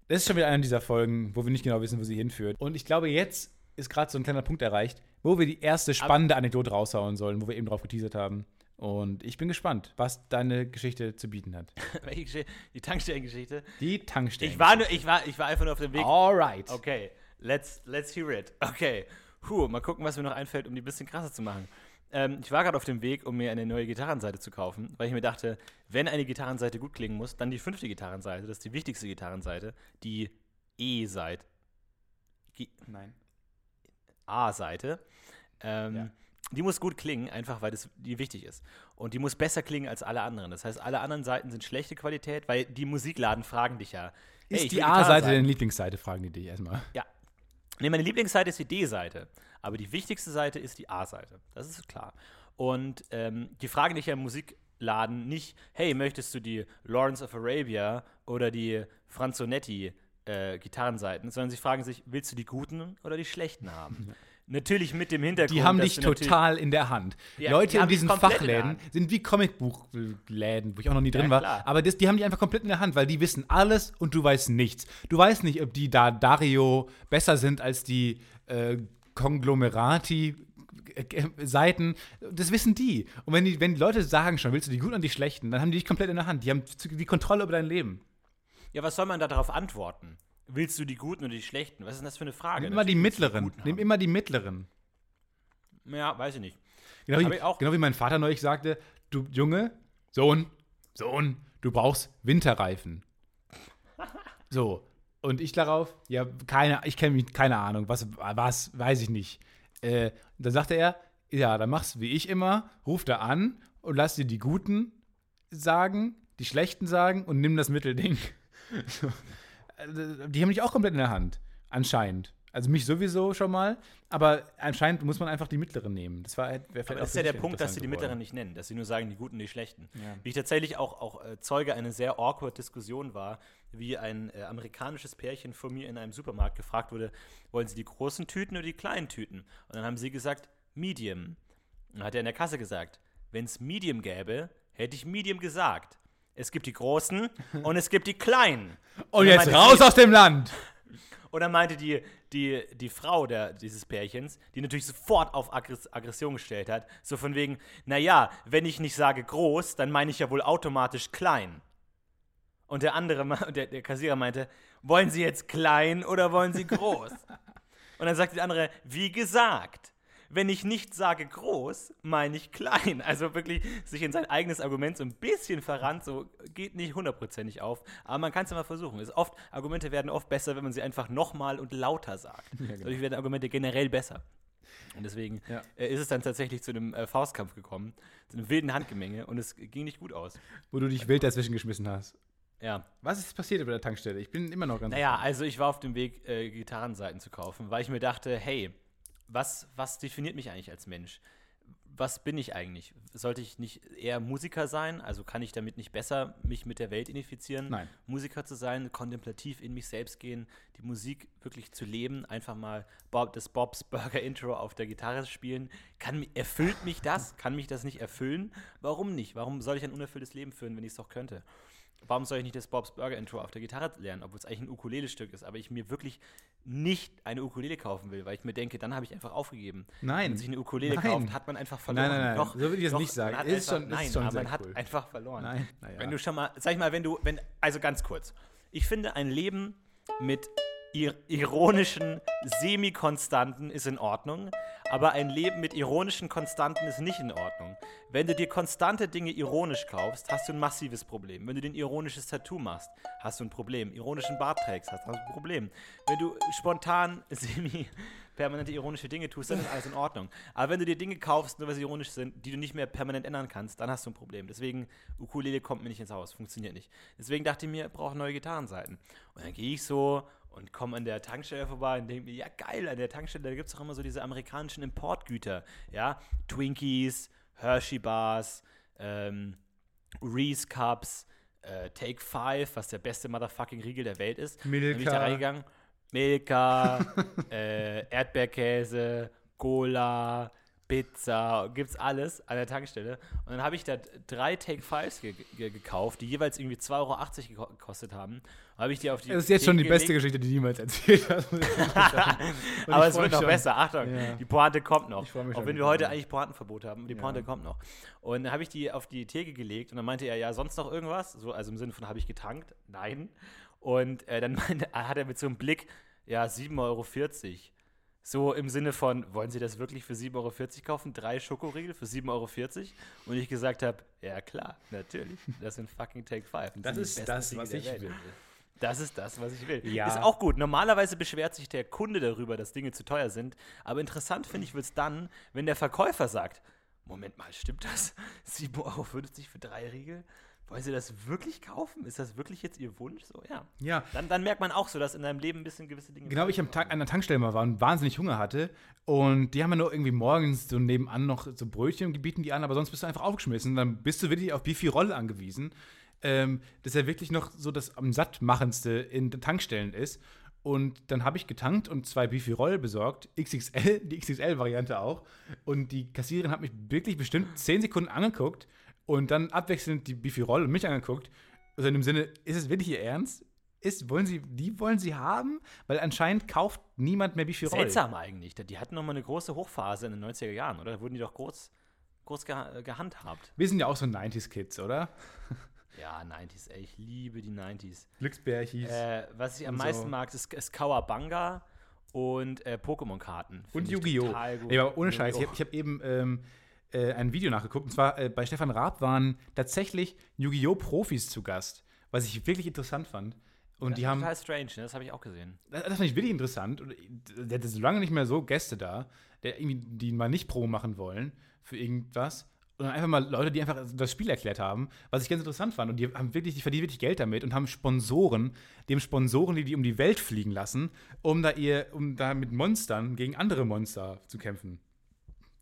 Das ist schon wieder eine dieser Folgen, wo wir nicht genau wissen, wo sie hinführt. Und ich glaube, jetzt ist gerade so ein kleiner Punkt erreicht, wo wir die erste spannende Anekdote raushauen sollen, wo wir eben drauf geteasert haben. Und ich bin gespannt, was deine Geschichte zu bieten hat. Welche Geschichte? Die Tankstellengeschichte. Die Tankstelle. Ich war, nur, ich, war, ich war einfach nur auf dem Weg. Alright. Okay, let's, let's hear it. Okay. Puh, mal gucken, was mir noch einfällt, um die ein bisschen krasser zu machen. Ähm, ich war gerade auf dem Weg, um mir eine neue Gitarrenseite zu kaufen, weil ich mir dachte, wenn eine Gitarrenseite gut klingen muss, dann die fünfte Gitarrenseite, das ist die wichtigste Gitarrenseite, die E-Seite. Nein. A-Seite. Ähm, Ja. Die muss gut klingen, einfach weil das die wichtig ist. Und die muss besser klingen als alle anderen. Das heißt, alle anderen Seiten sind schlechte Qualität, weil die Musikladen fragen dich ja. Ist hey, die A-Seite deine Lieblingsseite, fragen die dich erstmal. Ja. Nee, meine Lieblingsseite ist die D-Seite. Aber die wichtigste Seite ist die A-Seite. Das ist klar. Und ähm, die fragen dich ja im Musikladen nicht, hey, möchtest du die Lawrence of Arabia oder die Franzonetti äh, Gitarrenseiten, sondern sie fragen sich, willst du die guten oder die schlechten haben? Natürlich mit dem Hintergrund. Die haben dich total in der Hand. Ja, Leute die in diesen in Fachläden Hand. sind wie Comicbuchläden, wo ich auch noch nie Ja, drin war. klar. Aber das, die haben dich einfach komplett in der Hand, weil die wissen alles und du weißt nichts. Du weißt nicht, ob die da Dario besser sind als die äh, Konglomerati äh, Seiten, das wissen die. Und wenn die, wenn die Leute sagen schon, willst du die Guten und die Schlechten, dann haben die dich komplett in der Hand. Die haben die Kontrolle über dein Leben. Ja, was soll man da darauf antworten? Willst du die Guten oder die Schlechten? Was ist denn das für eine Frage? Nimm immer die Natürlich mittleren. Guten Nimm immer die mittleren. Ja, weiß ich nicht. Genau wie, ich genau wie mein Vater neulich sagte, du Junge, Sohn, Sohn, du brauchst Winterreifen. So. Und ich darauf, ja, keine, ich kenne mich, keine Ahnung, was, was, weiß ich nicht. Äh, dann sagte er, ja, dann machst du wie ich immer, ruf da an und lass dir die Guten sagen, die Schlechten sagen und nimm das Mittelding. So. Äh, Die haben mich auch komplett in der Hand, anscheinend. Also mich sowieso schon mal, aber anscheinend muss man einfach die mittleren nehmen. Das war halt, Aber das ist ja der Punkt, dass sie die. Mittleren nicht nennen, dass sie nur sagen, die Guten, die Schlechten. Ja. Wie ich tatsächlich auch, auch äh, Zeuge einer sehr awkward Diskussion war, wie ein äh, amerikanisches Pärchen von mir in einem Supermarkt gefragt wurde, wollen sie die großen Tüten oder die kleinen Tüten? Und dann haben sie gesagt, Medium. Und dann hat er in der Kasse gesagt, wenn es Medium gäbe, hätte ich Medium gesagt. Es gibt die großen und es gibt die kleinen. Und dann jetzt raus aus dem Land! Und dann meinte die, die, die Frau der, dieses Pärchens, die natürlich sofort auf Aggress Aggression gestellt hat, so von wegen, naja, wenn ich nicht sage groß, dann meine ich ja wohl automatisch klein. Und der andere, der, der Kassierer meinte, wollen Sie jetzt klein oder wollen Sie groß? Und dann sagte der andere, wie gesagt, wenn ich nicht sage groß, meine ich klein. Also wirklich sich in sein eigenes Argument so ein bisschen verrannt, so geht nicht hundertprozentig auf. Aber man kann es ja mal versuchen. Es ist oft, Argumente werden oft besser, wenn man sie einfach nochmal und lauter sagt. Dadurch werden Argumente generell besser. Und deswegen Ja. äh, ist es dann tatsächlich zu einem äh, Faustkampf gekommen, zu einem wilden Handgemenge und es ging nicht gut aus. Wo du dich wild dazwischen geschmissen hast. Ja. Was ist passiert bei der Tankstelle? Ich bin immer noch ganz. Naja, also ich war auf dem Weg, äh, Gitarrenseiten zu kaufen, weil ich mir dachte, hey, was, was definiert mich eigentlich als Mensch? Was bin ich eigentlich? Sollte ich nicht eher Musiker sein? Also kann ich damit nicht besser mich mit der Welt identifizieren? Nein. Musiker zu sein, kontemplativ in mich selbst gehen, die Musik wirklich zu leben, einfach mal Bob, das Bob's Burger Intro auf der Gitarre spielen. Kann, erfüllt mich das? Kann mich das nicht erfüllen? Warum nicht? Warum soll ich ein unerfülltes Leben führen, wenn ich es doch könnte? Warum soll ich nicht das Bob's Burger Intro auf der Gitarre lernen, obwohl es eigentlich ein Ukulele-Stück ist, aber ich mir wirklich nicht eine Ukulele kaufen will, weil ich mir denke, dann habe ich einfach aufgegeben. Nein. Wenn man sich eine Ukulele Nein. kauft, hat man einfach verloren. Nein, nein, nein. Doch, So würde ich das doch, nicht sagen. Hat Ist einfach, schon- ist nein, schon aber man hat cool. einfach verloren. Nein, naja. Wenn du schon mal, sag ich mal, wenn du, wenn, also ganz kurz. Ich finde, ein Leben mit ir ironischen Semikonstanten ist in Ordnung, aber ein Leben mit ironischen Konstanten ist nicht in Ordnung. Wenn du dir konstante Dinge ironisch kaufst, hast du ein massives Problem. Wenn du dir ein ironisches Tattoo machst, hast du ein Problem. Ironischen Bart trägst, hast du ein Problem. Wenn du spontan semi permanente ironische Dinge tust, dann ist alles in Ordnung. Aber wenn du dir Dinge kaufst, nur weil sie ironisch sind, die du nicht mehr permanent ändern kannst, dann hast du ein Problem. Deswegen, Ukulele kommt mir nicht ins Haus, funktioniert nicht. Deswegen dachte ich mir, ich brauche neue Gitarrenseiten. Und dann gehe ich so und komme an der Tankstelle vorbei und denke mir, ja geil, an der Tankstelle, da gibt es auch immer so diese amerikanischen Importgüter. Ja, Twinkies, Hershey Bars, ähm, Reese Cups, äh, Take Five, was der beste Motherfucking Riegel der Welt ist. Dann bin ich da Milka. reingegangen. Milka, äh, Erdbeerkäse, Cola, Pizza, gibt's alles an der Tankstelle. Und dann habe ich da drei Take Fives ge ge gekauft, die jeweils irgendwie 2,80 Euro geko- gekostet haben. Habe ich die auf die Das ist jetzt schon die Theke beste gelegt. Geschichte, die du jemals erzählt hast. Aber es wird noch schon. besser. Achtung, Ja. die Pointe kommt noch. Ich freu mich Auch schon. wenn wir heute eigentlich Pointenverbot haben, die Ja. Pointe kommt noch. Und dann habe ich die auf die Theke gelegt und dann meinte er, ja, sonst noch irgendwas? So, also im Sinne von, habe ich getankt? Nein. Und äh, dann meinte, hat er mit so einem Blick, ja, 7,40 Euro. So im Sinne von, wollen Sie das wirklich für 7,40 Euro kaufen? Drei Schokoriegel für 7,40 Euro? Und ich gesagt habe, ja klar, natürlich. Das sind fucking Take Five. Das sind die ist das, was ich will. Das ist das, was ich will. Ja. Ist auch gut. Normalerweise beschwert sich der Kunde darüber, dass Dinge zu teuer sind. Aber interessant finde ich wird es dann, wenn der Verkäufer sagt: Moment mal, stimmt das? 7,50 Euro für drei Riegel? Wollen Sie das wirklich kaufen? Ist das wirklich jetzt Ihr Wunsch? So, ja. Ja, Dann, dann merkt man auch so, dass in deinem Leben ein bisschen gewisse Dinge. Genau, ich am Tag an der Tankstelle mal war und wahnsinnig Hunger hatte. Und die haben ja nur irgendwie morgens so nebenan noch so Brötchen und bieten die an, aber sonst bist du einfach aufgeschmissen. Dann bist du wirklich auf Bifi-Roll angewiesen. Ähm, das ja wirklich noch so das am sattmachendste in den Tankstellen ist. Und dann habe ich getankt und zwei Bifi-Roll besorgt, XXL, die XXL-Variante auch. Und die Kassiererin hat mich wirklich bestimmt zehn Sekunden angeguckt und dann abwechselnd die Bifi-Roll und mich angeguckt. Also in dem Sinne, ist es wirklich Ihr Ernst? ist, wollen sie, die wollen sie haben? Weil anscheinend kauft niemand mehr Bifi Roll. Seltsam eigentlich. Die hatten noch mal eine große Hochphase in den 90er Jahren, oder? Da wurden die doch groß, groß geha gehandhabt. Wir sind ja auch so 90s-Kids, oder? Ja, 90s, ey, ich liebe die 90s. Glücksbärchis. Äh, was ich am meisten so. mag, ist, ist Kawabanga und äh, Pokémon-Karten. Und Yu-Gi-Oh! Ey, aber ohne Scheiß, ich habe hab eben ähm, äh, ein Video nachgeguckt. Und zwar äh, bei Stefan Raab waren tatsächlich Yu-Gi-Oh! Profis zu Gast, was ich wirklich interessant fand. Und Das die ist haben. Total strange, ne? das habe ich auch gesehen. Das, das fand ich wirklich interessant. Und der hatte so lange nicht mehr so Gäste da, der irgendwie, die mal nicht Pro machen wollen für irgendwas. Und einfach mal Leute, die einfach das Spiel erklärt haben, was ich ganz interessant fand. Und die haben wirklich, die verdienen wirklich Geld damit und haben Sponsoren, dem Sponsoren, die die um die Welt fliegen lassen, um da ihr, um da mit Monstern gegen andere Monster zu kämpfen.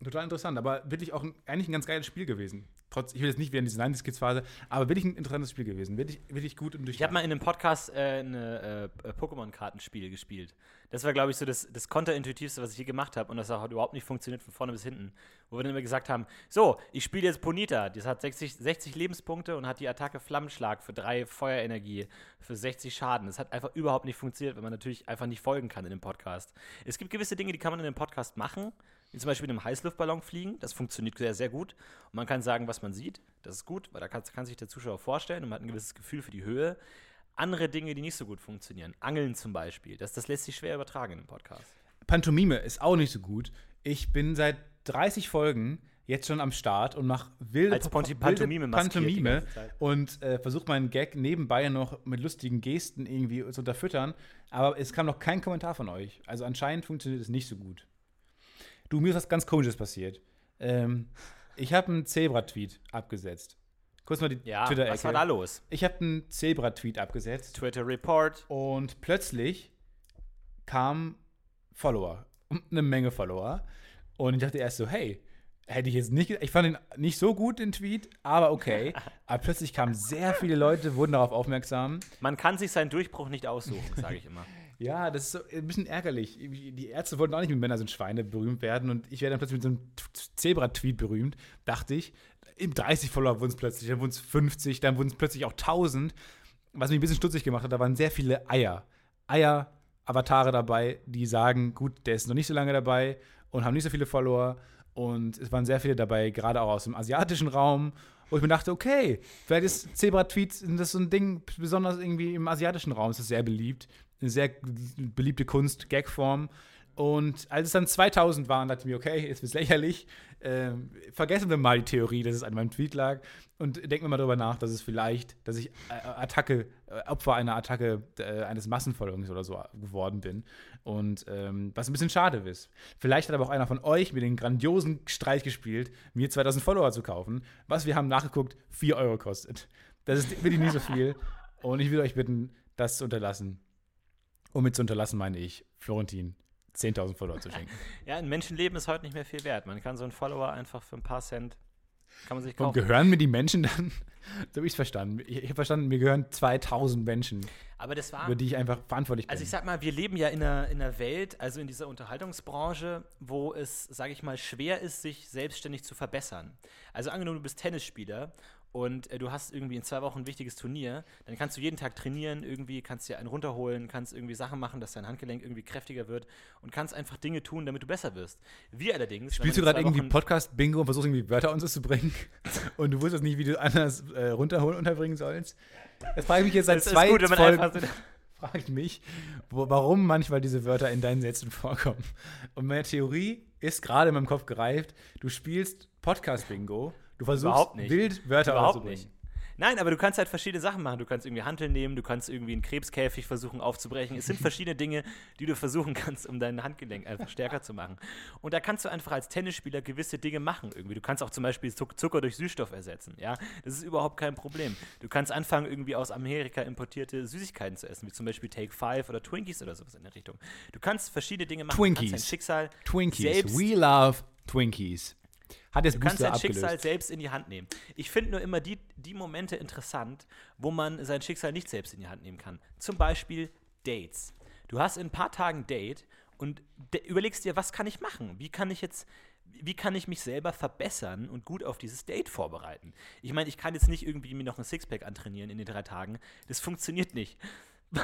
Total interessant, aber wirklich auch ein, eigentlich ein ganz geiles Spiel gewesen. Trotz, ich will jetzt nicht wieder in diese 90s-Kids-Phase, aber wirklich ein interessantes Spiel gewesen. Wirklich, wirklich gut und Ich habe mal in einem Podcast äh, eine äh, Pokémon-Kartenspiel gespielt. Das war, glaube ich, so das, das konterintuitivste, was ich je gemacht habe und das hat überhaupt nicht funktioniert von vorne bis hinten. Wo wir dann immer gesagt haben: So, ich spiele jetzt Ponita, das hat 60, 60 Lebenspunkte und hat die Attacke Flammenschlag für drei Feuerenergie für 60 Schaden. Das hat einfach überhaupt nicht funktioniert, weil man natürlich einfach nicht folgen kann in dem Podcast. Es gibt gewisse Dinge, die kann man in dem Podcast machen, wie zum Beispiel in einem Heißluftballon fliegen. Das funktioniert sehr, sehr gut. Und man kann sagen, was man sieht. Das ist gut, weil da kann, kann sich der Zuschauer vorstellen und man hat ein gewisses Gefühl für die Höhe. Andere Dinge, die nicht so gut funktionieren. Angeln zum Beispiel. Das, das lässt sich schwer übertragen in einem Podcast. Pantomime ist auch nicht so gut. Ich bin seit 30 Folgen jetzt schon am Start und mache wilde Als Ponti- Pantomime Pantomime und äh, versuche meinen Gag nebenbei noch mit lustigen Gesten irgendwie zu unterfüttern. Aber es kam noch kein Kommentar von euch. Also anscheinend funktioniert es nicht so gut. Du, mir ist was ganz Komisches passiert. Ähm, ich habe einen Zebra-Tweet abgesetzt. Kurz mal die Ja, Twitter-Ecke. was war da los? Ich habe einen Zebra-Tweet abgesetzt. Twitter Report. Und plötzlich kamen Follower. Eine Menge Follower. Und ich dachte erst so, hey, hätte ich jetzt nicht, ich fand ihn nicht so gut, den Tweet, aber okay. aber plötzlich kamen sehr viele Leute, wurden darauf aufmerksam. Man kann sich seinen Durchbruch nicht aussuchen, sage ich immer. Ja, das ist so ein bisschen ärgerlich. Die Ärzte wollten auch nicht mit Männer sind Schweine berühmt werden und ich werde dann plötzlich mit so einem Zebra-Tweet berühmt, dachte ich. Im 30 Follower wurden es plötzlich, dann wurden es 50, dann wurden es plötzlich auch 1000. Was mich ein bisschen stutzig gemacht hat, da waren sehr viele Eier. Eier-Avatare dabei, die sagen, gut, der ist noch nicht so lange dabei und haben nicht so viele Follower. Und es waren sehr viele dabei, gerade auch aus dem asiatischen Raum, wo ich mir dachte, okay, vielleicht ist Zebra-Tweets das so ein Ding, besonders irgendwie im asiatischen Raum ist das sehr beliebt. Eine sehr beliebte Kunst, Gagform. Und als es dann 2000 waren, dachte ich mir, okay, jetzt wird's lächerlich. Ähm, vergessen wir mal die Theorie, dass es an meinem Tweet lag und denken wir mal darüber nach, dass es vielleicht, dass ich äh, Attacke, äh, Opfer einer Attacke äh, eines Massenverfolgungs oder so geworden bin. Und ähm, was ein bisschen schade ist. Vielleicht hat aber auch einer von euch mir den grandiosen Streich gespielt, mir 2000 Follower zu kaufen, was wir haben nachgeguckt, 4 Euro kostet. Das ist wirklich nicht so viel. Und ich würde euch bitten, das zu unterlassen. Und mit zu unterlassen meine ich, Florentin 10.000 Follower zu schenken. Ja, ein Menschenleben ist heute nicht mehr viel wert. Man kann so einen Follower einfach für ein paar Cent, kann man sich Und kaufen. gehören mir die Menschen dann? so habe ich es verstanden. Ich, ich habe verstanden, mir gehören 2000 Menschen, Aber das war. über die ich einfach verantwortlich bin. Also ich sag mal, wir leben ja in einer, in einer Welt, also in dieser Unterhaltungsbranche, wo es, sage ich mal, schwer ist, sich selbstständig zu verbessern. Also angenommen, du bist Tennisspieler und äh, du hast irgendwie in zwei Wochen ein wichtiges Turnier, dann kannst du jeden Tag trainieren, irgendwie kannst dir einen runterholen, kannst irgendwie Sachen machen, dass dein Handgelenk irgendwie kräftiger wird und kannst einfach Dinge tun, damit du besser wirst. Wir allerdings. Spielst du gerade irgendwie Podcast-Bingo und versuchst irgendwie Wörter uns zu bringen und du wusstest nicht, wie du anders äh, runterholen unterbringen sollst? Das frage ich mich jetzt seit zwei gut, Folgen. frage ich mich, wo, warum manchmal diese Wörter in deinen Sätzen vorkommen. Und meine Theorie ist gerade in meinem Kopf gereift. Du spielst Podcast-Bingo, du versuchst Überhaupt nicht. wild Wörter Überhaupt nicht. Nein, aber du kannst halt verschiedene Sachen machen. Du kannst irgendwie Hanteln nehmen, du kannst irgendwie einen Krebskäfig versuchen aufzubrechen. Es sind verschiedene Dinge, die du versuchen kannst, um dein Handgelenk einfach stärker zu machen. Und da kannst du einfach als Tennisspieler gewisse Dinge machen irgendwie. Du kannst auch zum Beispiel Zuck- Zucker durch Süßstoff ersetzen. Ja, das ist überhaupt kein Problem. Du kannst anfangen, irgendwie aus Amerika importierte Süßigkeiten zu essen, wie zum Beispiel Take Five oder Twinkies oder sowas in der Richtung. Du kannst verschiedene Dinge machen. Du kannst dein Twinkies. Schicksal Twinkies. selbst We love Twinkies. Hat jetzt Du kannst Booster dein Schicksal abgelöst. selbst in die Hand nehmen. Ich finde nur immer die, die Momente interessant, wo man sein Schicksal nicht selbst in die Hand nehmen kann. Zum Beispiel Dates. Du hast in ein paar Tagen ein Date und überlegst dir, was kann ich machen? Wie kann ich jetzt, wie kann ich mich selber verbessern und gut auf dieses Date vorbereiten? Ich meine, ich kann jetzt nicht irgendwie mir noch ein Sixpack antrainieren in den drei Tagen. Das funktioniert nicht.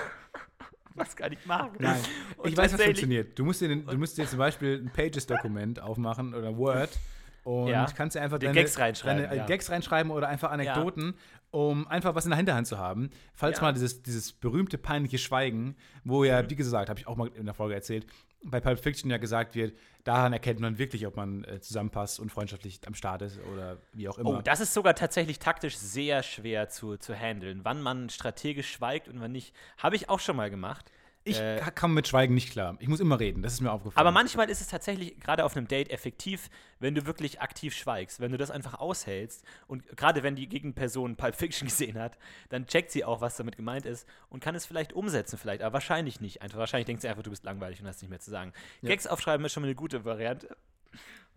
Was kann ich machen? Nein, Und ich weiß, was funktioniert. Du musst dir, du musst dir zum Beispiel ein Pages-Dokument aufmachen oder Word und Ja. kannst einfach deine, Gags reinschreiben, deine ja. Gags reinschreiben oder einfach Anekdoten, um einfach was in der Hinterhand zu haben. Falls Ja. mal dieses, dieses berühmte peinliche Schweigen, wo ja, wie gesagt, habe ich auch mal in der Folge erzählt, bei Pulp Fiction ja gesagt wird, daran erkennt man wirklich, ob man äh, zusammenpasst und freundschaftlich am Start ist oder wie auch immer. Oh, das ist sogar tatsächlich taktisch sehr schwer zu, zu handeln. Wann man strategisch schweigt und wann nicht. Habe ich auch schon mal gemacht. Ich äh, kann mit Schweigen nicht klar. Ich muss immer reden, das ist mir aufgefallen. Aber manchmal ist es tatsächlich gerade auf einem Date effektiv, wenn du wirklich aktiv schweigst, wenn du das einfach aushältst und gerade wenn die Gegenperson Pulp Fiction gesehen hat, dann checkt sie auch, was damit gemeint ist und kann es vielleicht umsetzen, vielleicht, aber wahrscheinlich nicht. Einfach wahrscheinlich denkt sie einfach, du bist langweilig und hast nicht mehr zu sagen. Gags aufschreiben ist schon mal eine gute Variante.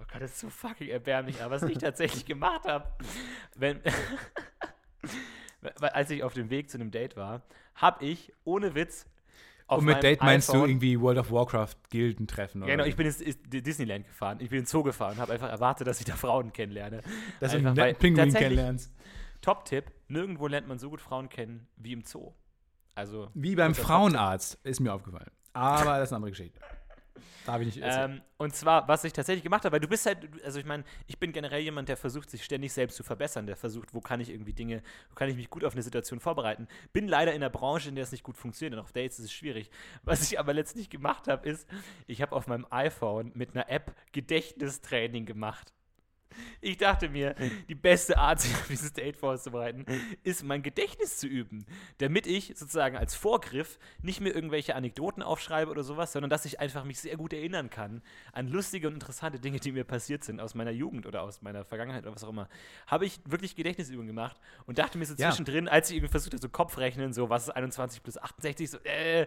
Oh Gott, das ist so fucking erbärmlich, aber was ich tatsächlich gemacht habe, wenn als ich auf dem Weg zu einem Date war, habe ich ohne Witz und mit Date meinst du iPhone- irgendwie World of Warcraft Gilden treffen oder? Genau, ich bin ins Disneyland gefahren. Ich bin ins Zoo gefahren, habe einfach erwartet, dass ich da Frauen kennenlerne. dass du einfach, einen weil netten Pinguin kennenlernst. Top-Tipp: Nirgendwo lernt man so gut Frauen kennen wie im Zoo. Also Wie beim Frauenarzt, ist mir aufgefallen. Aber das ist eine andere Geschichte. Darf ich nicht erzählen. Ähm, und zwar, was ich tatsächlich gemacht habe, weil du bist halt, also ich meine, ich bin generell jemand, der versucht, sich ständig selbst zu verbessern, der versucht, wo kann ich irgendwie Dinge, wo kann ich mich gut auf eine Situation vorbereiten. Bin leider in einer Branche, in der es nicht gut funktioniert und auf Dates ist es schwierig. Was ich aber letztlich gemacht habe, ist, ich habe auf meinem iPhone mit einer App Gedächtnistraining gemacht. Ich dachte mir, die beste Art, sich auf dieses Date vorzubereiten, ist mein Gedächtnis zu üben. Damit ich sozusagen als Vorgriff nicht mehr irgendwelche Anekdoten aufschreibe oder sowas, sondern dass ich einfach mich sehr gut erinnern kann an lustige und interessante Dinge, die mir passiert sind aus meiner Jugend oder aus meiner Vergangenheit oder was auch immer. Habe ich wirklich Gedächtnisübungen gemacht und dachte mir so Ja. zwischendrin, als ich irgendwie versucht habe, so Kopfrechnen, so was ist 21 plus 68, so äh,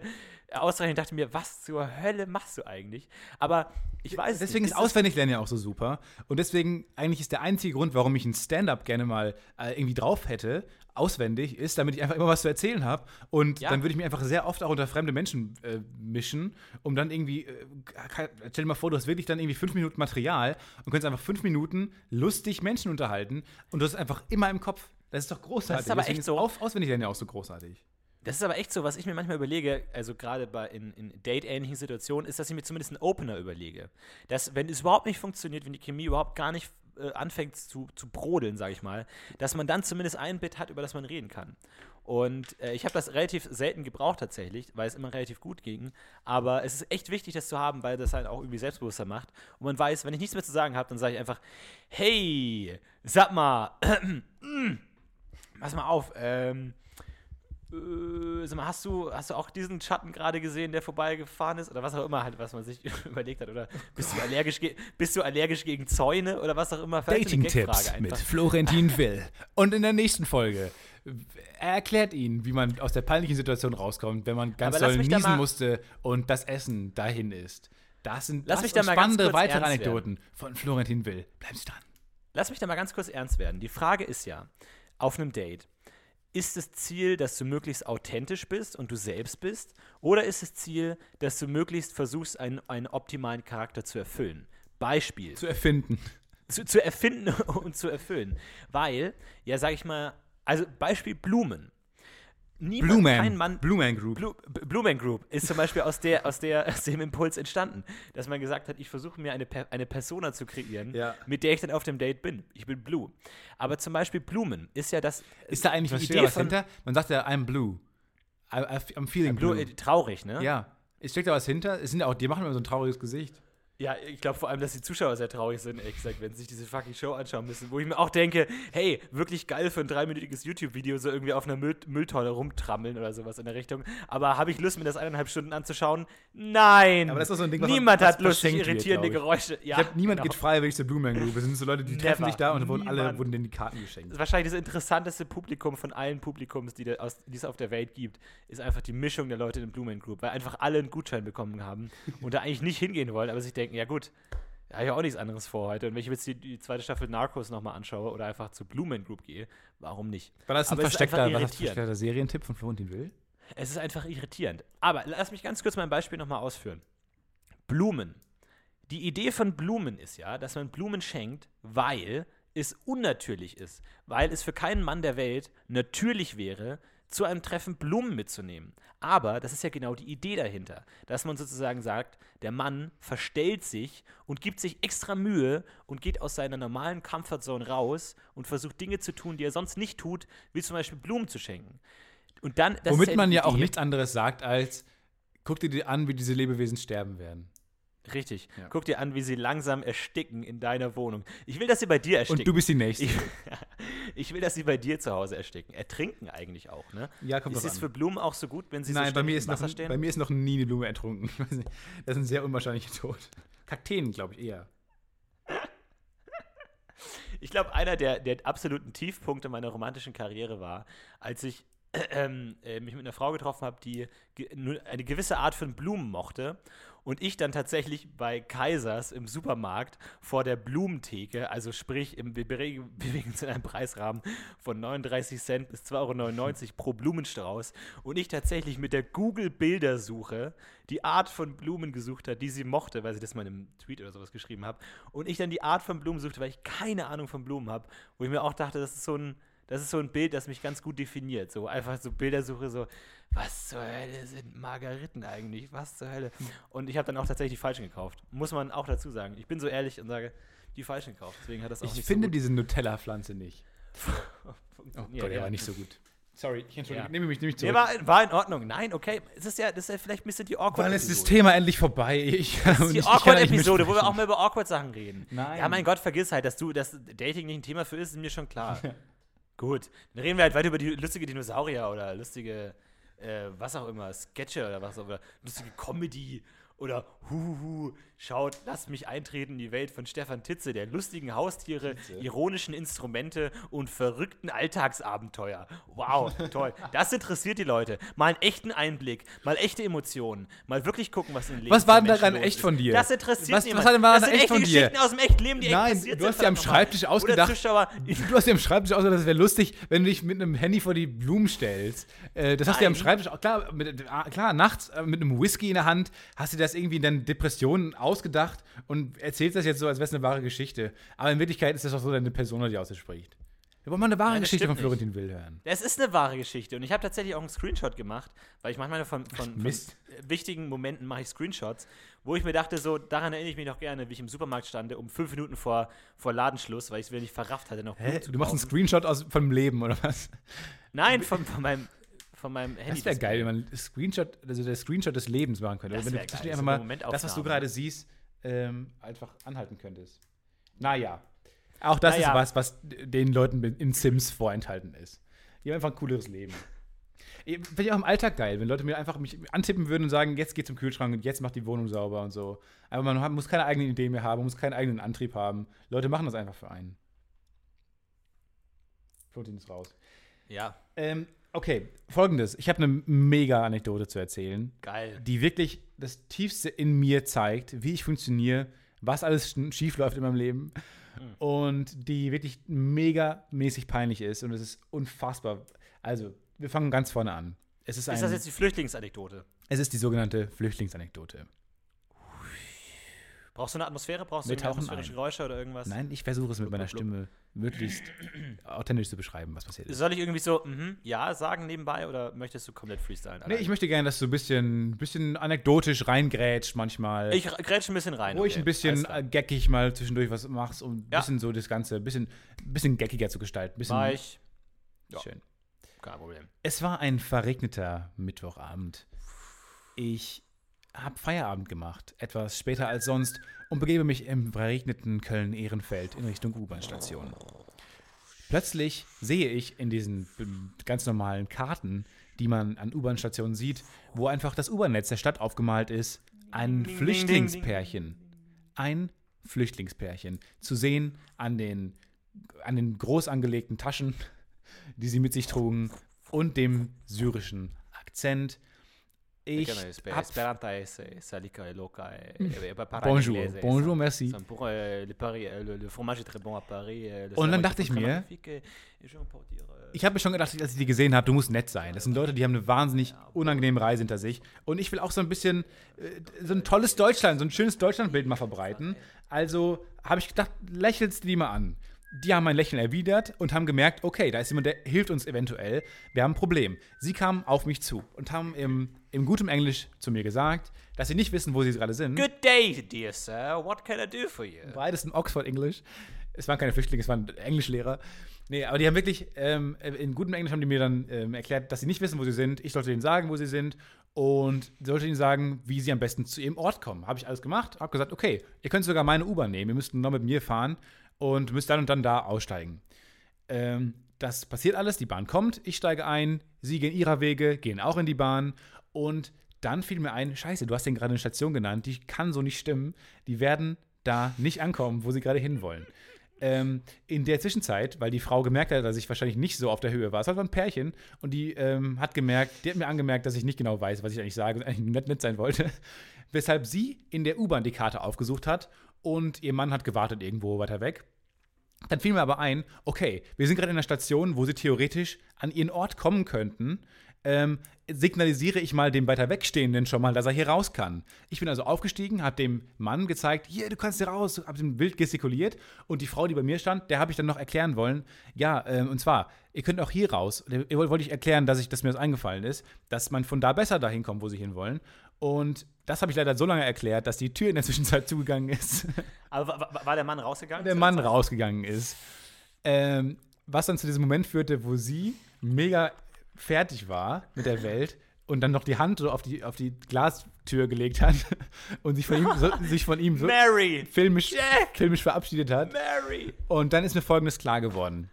ausrechnen, dachte mir, was zur Hölle machst du eigentlich? Aber ich weiß es Deswegen nicht. ist Auswendiglernen ja auch so super. Und deswegen, eigentlich ist der einzige Grund, warum ich ein Stand-up gerne mal äh, irgendwie drauf hätte, auswendig, ist, damit ich einfach immer was zu erzählen habe. Und Ja. dann würde ich mich einfach sehr oft auch unter fremde Menschen äh, mischen, um dann irgendwie, äh, stell dir mal vor, du hast wirklich dann irgendwie fünf Minuten Material und kannst einfach fünf Minuten lustig Menschen unterhalten und du hast einfach immer im Kopf. Das ist doch großartig. Das ist aber Deswegen echt so. Auf, Auswendiglernen ja auch so großartig. Das ist aber echt so, was ich mir manchmal überlege, also gerade bei in, in Date-ähnlichen Situationen, ist, dass ich mir zumindest einen Opener überlege. Dass, wenn es überhaupt nicht funktioniert, wenn die Chemie überhaupt gar nicht äh, anfängt zu, zu brodeln, sage ich mal, dass man dann zumindest ein Bit hat, über das man reden kann. Und äh, ich habe das relativ selten gebraucht tatsächlich, weil es immer relativ gut ging. Aber es ist echt wichtig, das zu haben, weil das halt auch irgendwie selbstbewusster macht. Und man weiß, wenn ich nichts mehr zu sagen habe, dann sage ich einfach, hey, sag mal, pass mal auf, ähm, äh, sag mal, hast du, hast du auch diesen Schatten gerade gesehen, der vorbeigefahren ist? Oder was auch immer halt, was man sich überlegt hat. Oder bist du allergisch, ge bist du allergisch gegen Zäune oder was auch immer? Dating-Tipps mit. Florentin Will. Und in der nächsten Folge er erklärt Ihnen, wie man aus der peinlichen Situation rauskommt, wenn man ganz Aber doll niesen musste und das Essen dahin ist. Das sind Lass das mich da mal spannende weitere Anekdoten von Florentin Will. Bleiben Sie dran. Lass mich da mal ganz kurz ernst werden. Die Frage ist ja, auf einem Date, ist das Ziel, dass du möglichst authentisch bist und du selbst bist? Oder ist das Ziel, dass du möglichst versuchst, einen, einen optimalen Charakter zu erfüllen? Beispiel. Zu erfinden. zu, zu erfinden und zu erfüllen. Weil, ja, sag ich mal, also Beispiel Blumen. Niemand, Blue Man. kein Mann, Blue Man Group. Blue, Blue Man Group ist zum Beispiel aus, der, aus, der, aus dem Impuls entstanden, dass man gesagt hat, ich versuche mir eine, eine Persona zu kreieren, Ja. mit der ich dann auf dem Date bin. Ich bin Blue. Aber zum Beispiel Blumen ist ja das. Ist da eigentlich was, Idee von- hinter? Man sagt ja, I'm blue. I, I'm feeling Blue, blue. äh, traurig, ne? Ja. Es steckt da was hinter? Es sind ja auch, die machen immer so ein trauriges Gesicht. Ja, ich glaube vor allem, dass die Zuschauer sehr traurig sind, ehrlich gesagt, wenn sie sich diese fucking Show anschauen müssen. Wo ich mir auch denke, hey, wirklich geil für ein dreiminütiges YouTube-Video, so irgendwie auf einer Müll Mülltonne rumtrammeln oder sowas in der Richtung. Aber habe ich Lust, mir das eineinhalb Stunden anzuschauen? Nein! Aber das ist so ein Ding, was man- Niemand was hat Lust, sich wird, irritierende glaub Geräusche. Ja, ich glaube, niemand genau. geht freiwillig zur Blue Man Group. Es sind so Leute, die treffen Never. sich da und wurden alle wurden denen die Karten geschenkt. Wahrscheinlich das interessanteste Publikum von allen Publikums, die, aus, die es auf der Welt gibt, ist einfach die Mischung der Leute in der Blue Man Group, weil einfach alle einen Gutschein bekommen haben und da eigentlich nicht hingehen wollen, aber sich denken, ja gut, da habe ich auch nichts anderes vor heute. Und wenn ich jetzt die, die zweite Staffel Narcos nochmal anschaue oder einfach zur Blue Man Group gehe, warum nicht? War das ein versteckter, einfach war das ein irritierend. versteckter Serientipp von Florentin Will? Es ist einfach irritierend. Aber lass mich ganz kurz mein Beispiel nochmal ausführen. Blumen. Die Idee von Blumen ist ja, dass man Blumen schenkt, weil es unnatürlich ist. Weil es für keinen Mann der Welt natürlich wäre, zu einem Treffen Blumen mitzunehmen. Aber das ist ja genau die Idee dahinter, dass man sozusagen sagt, der Mann verstellt sich und gibt sich extra Mühe und geht aus seiner normalen Comfortzone raus und versucht Dinge zu tun, die er sonst nicht tut, wie zum Beispiel Blumen zu schenken. Und dann, Womit ist man ja auch nichts anderes sagt als, guck dir an, wie diese Lebewesen sterben werden. Richtig. Ja. Guck dir an, wie sie langsam ersticken in deiner Wohnung. Ich will, dass sie bei dir ersticken. Und du bist die Nächste. ich, ich will, dass sie bei dir zu Hause ersticken. Ertrinken eigentlich auch, ne? ja, kommt Ist es an. für Blumen auch so gut, wenn sie Nein, so bei mir, ist im noch, Wasser stehen? bei mir ist noch nie eine Blume ertrunken. Das ist ein sehr unwahrscheinlicher Tod. Kakteen, glaube ich, eher. Ich glaube, einer der, der absoluten Tiefpunkte meiner romantischen Karriere war, als ich ähm, äh, mich mit einer Frau getroffen habe, die ge nur eine gewisse Art von Blumen mochte. Und ich dann tatsächlich bei Kaisers im Supermarkt vor der Blumentheke, also sprich, im, bewegen uns in einem Preisrahmen von 39 Cent bis 2,99 Euro pro Blumenstrauß. Und ich tatsächlich mit der Google-Bildersuche die Art von Blumen gesucht hat, die sie mochte, weil sie das mal in einem Tweet oder sowas geschrieben hat. Und ich dann die Art von Blumen suchte, weil ich keine Ahnung von Blumen habe. Wo ich mir auch dachte, das ist so ein, das ist so ein Bild, das mich ganz gut definiert. So einfach so Bildersuche, so, was zur Hölle sind Margariten eigentlich? Was zur Hölle? Und ich habe dann auch tatsächlich die falschen gekauft. Muss man auch dazu sagen. Ich bin so ehrlich und sage, die falschen gekauft. Deswegen hat das auch Ich finde so diese Nutella-Pflanze nicht. Oh. Gott, der ja. war nicht so gut. Sorry, ich entschuldige. Ja. Nehme mich, nehme mich Nee, zurück. war, war in Ordnung. Nein, okay. Es ist ja, das ist ja vielleicht ein bisschen die awkward Wann ist das Thema endlich vorbei? Ich, Das ist die Awkward-Episode, wo wir auch mal über Awkward Sachen reden. Nein. Ja, mein Gott, vergiss halt, dass du, dass Dating nicht ein Thema für ist, ist mir schon klar. Gut, dann reden wir halt weiter über die lustige Dinosaurier oder lustige, äh, was auch immer, Sketche oder was auch immer, lustige Comedy oder Huhu, schaut, lasst mich eintreten in die Welt von Stefan Titze, der lustigen Haustiere, ironischen Instrumente und verrückten Alltagsabenteuer. Wow, toll. Das interessiert die Leute. Mal einen echten Einblick, mal echte Emotionen, mal wirklich gucken, was im Leben Was war denn daran echt von dir? Das interessiert Was- was niemand. denn- war das daran sind echt echte von dir? Geschichten aus dem echten Leben, die Nein, echt passiert du hast dir am. Schreibtisch ausgedacht- Du hast dir am Schreibtisch ausgedacht, das wäre lustig, wenn du dich mit einem Handy vor die Blumen stellst. Äh, das hast du dir am Nein. Schreibtisch, klar, mit, ah, klar, nachts äh, mit einem Whisky in der Hand, hast du das irgendwie in deinen Depressionen ausgedacht und erzählst das jetzt so, als wäre es eine wahre Geschichte. Aber in Wirklichkeit ist das doch so deine Persona, die ausspricht. Wir wollen mal eine wahre Nein, Geschichte von Florentin Will hören. Es ist eine wahre Geschichte und ich habe tatsächlich auch einen Screenshot gemacht, weil ich manchmal von, von, von wichtigen Momenten mache ich Screenshots, wo ich mir dachte, so daran erinnere ich mich noch gerne, wie ich im Supermarkt stande, um fünf Minuten vor, vor Ladenschluss, weil ich es nicht verrafft hatte, noch Hä? Du machst einen. Screenshot aus, vom Leben, oder was? Nein, von, von meinem von meinem Handy. Das wäre geil, wenn man Screenshot, also der Screenshot des Lebens machen könnte. Das wenn du geil, so einfach mal das, was du gerade siehst, ähm, einfach anhalten könntest. Naja. Auch das Naja. ist was, was den Leuten in Sims vorenthalten ist. Die haben einfach ein cooleres Leben. Finde ich auch im Alltag geil, wenn Leute mir einfach mich antippen würden und sagen, jetzt geht zum Kühlschrank und jetzt macht die Wohnung sauber und so. Aber man muss keine eigene Idee mehr haben, man muss keinen eigenen Antrieb haben. Leute machen das einfach für einen. Florentin ist raus. Ja, Ähm, okay, folgendes. Ich habe eine mega Anekdote zu erzählen, geil. die wirklich das Tiefste in mir zeigt, wie ich funktioniere, was alles sch- schief läuft in meinem Leben. Und die wirklich mega mäßig peinlich ist. Und es ist unfassbar. Also, wir fangen ganz vorne an. Es ist, ein, Ist das jetzt die Flüchtlingsanekdote? es ist die sogenannte Flüchtlingsanekdote. Brauchst du eine Atmosphäre? Brauchst du Wir atmosphärische ein. Geräusche oder irgendwas? Nein, ich versuche es mit meiner. Stimme möglichst authentisch zu beschreiben, was passiert ist. Soll ich irgendwie so, mhm, ja sagen nebenbei oder möchtest du komplett freestylen? Nee, ich möchte gerne, dass du ein bisschen, bisschen anekdotisch reingrätscht manchmal. ich grätsch ein bisschen rein. Ruhig okay. ein bisschen äh, geckig mal zwischendurch was machst, um ein Ja. bisschen so das Ganze, ein bisschen, bisschen geckiger zu gestalten. Bisschen klar. War ich. Ja. schön. Kein Problem. Es war ein verregneter Mittwochabend. Ich habe Feierabend gemacht, etwas später als sonst, und begebe mich im verregneten Köln-Ehrenfeld in Richtung U-Bahn-Station. Plötzlich sehe ich in diesen ähm, ganz normalen Karten, die man an U-Bahn-Stationen sieht, wo einfach das U-Bahn-Netz der Stadt aufgemalt ist, ein Flüchtlingspärchen. Ein Flüchtlingspärchen. Zu sehen an den, an den groß angelegten Taschen, die sie mit sich trugen, und dem syrischen Akzent. Ich hab, Esperanta es salica e loca e bonjour, bonjour, merci. Pour euh, le, Paris, euh, le, le fromage est très bon à Paris. le Und dann dachte ich mir, et Ich habe mir schon gedacht, als ich die gesehen habe, du musst nett sein. Das sind Leute, die haben eine wahnsinnig unangenehme Reise hinter sich. Und ich will auch so ein bisschen äh, so ein tolles Deutschland, so ein schönes Deutschlandbild mal verbreiten. Also habe ich gedacht, lächelst du die mal an. Die haben mein Lächeln erwidert und haben gemerkt, okay, da ist jemand, der hilft uns eventuell. Wir haben ein Problem. Sie kamen auf mich zu und haben im, im gutem Englisch zu mir gesagt, dass sie nicht wissen, wo sie gerade sind. Good day, dear sir. What can I do for you? Beides in Oxford English. Es waren keine Flüchtlinge, es waren Englischlehrer. Nee, aber die haben wirklich, ähm, in gutem Englisch haben die mir dann ähm, erklärt, dass sie nicht wissen, wo sie sind. Ich sollte ihnen sagen, wo sie sind und sollte ihnen sagen, wie sie am besten zu ihrem Ort kommen. Habe ich alles gemacht, habe gesagt, okay, ihr könnt sogar meine U-Bahn nehmen, ihr müsst noch mit mir fahren und müsst dann und dann da aussteigen. Ähm, das passiert alles, die Bahn kommt, ich steige ein, sie gehen ihrer Wege, gehen auch in die Bahn und dann fiel mir ein, scheiße, du hast den gerade eine Station genannt, die kann so nicht stimmen, die werden da nicht ankommen, wo sie gerade hinwollen. Ähm, in der Zwischenzeit, weil die Frau gemerkt hat, dass ich wahrscheinlich nicht so auf der Höhe war, es war ein Pärchen und die ähm, hat gemerkt, die hat mir angemerkt, dass ich nicht genau weiß, was ich eigentlich sage und eigentlich nett, nett sein wollte, weshalb sie in der U-Bahn die Karte aufgesucht hat und ihr Mann hat gewartet irgendwo weiter weg. Dann fiel mir aber ein, okay, wir sind gerade in einer Station, wo sie theoretisch an ihren Ort kommen könnten ähm, signalisiere ich mal dem weiter wegstehenden schon mal, dass er hier raus kann. Ich bin also aufgestiegen, habe dem Mann gezeigt, hier, du kannst hier raus, habe ihm wild gestikuliert und die Frau, die bei mir stand, der habe ich dann noch erklären wollen, ja, ähm, und zwar, ihr könnt auch hier raus. Ihr wollte ich erklären, dass, ich, dass mir das eingefallen ist, dass man von da besser dahin kommt, wo sie hinwollen. Und das habe ich leider so lange erklärt, dass die Tür in der Zwischenzeit zugegangen ist. Aber war, der Mann rausgegangen? Der Mann rausgegangen ist. Ähm, was dann zu diesem Moment führte, wo sie mega fertig war mit der Welt und dann noch die Hand so auf die, auf die Glastür gelegt hat und sich von ihm, so, sich von ihm so Mary! filmisch, Jack! filmisch verabschiedet hat. Mary! Und dann ist mir Folgendes klar geworden.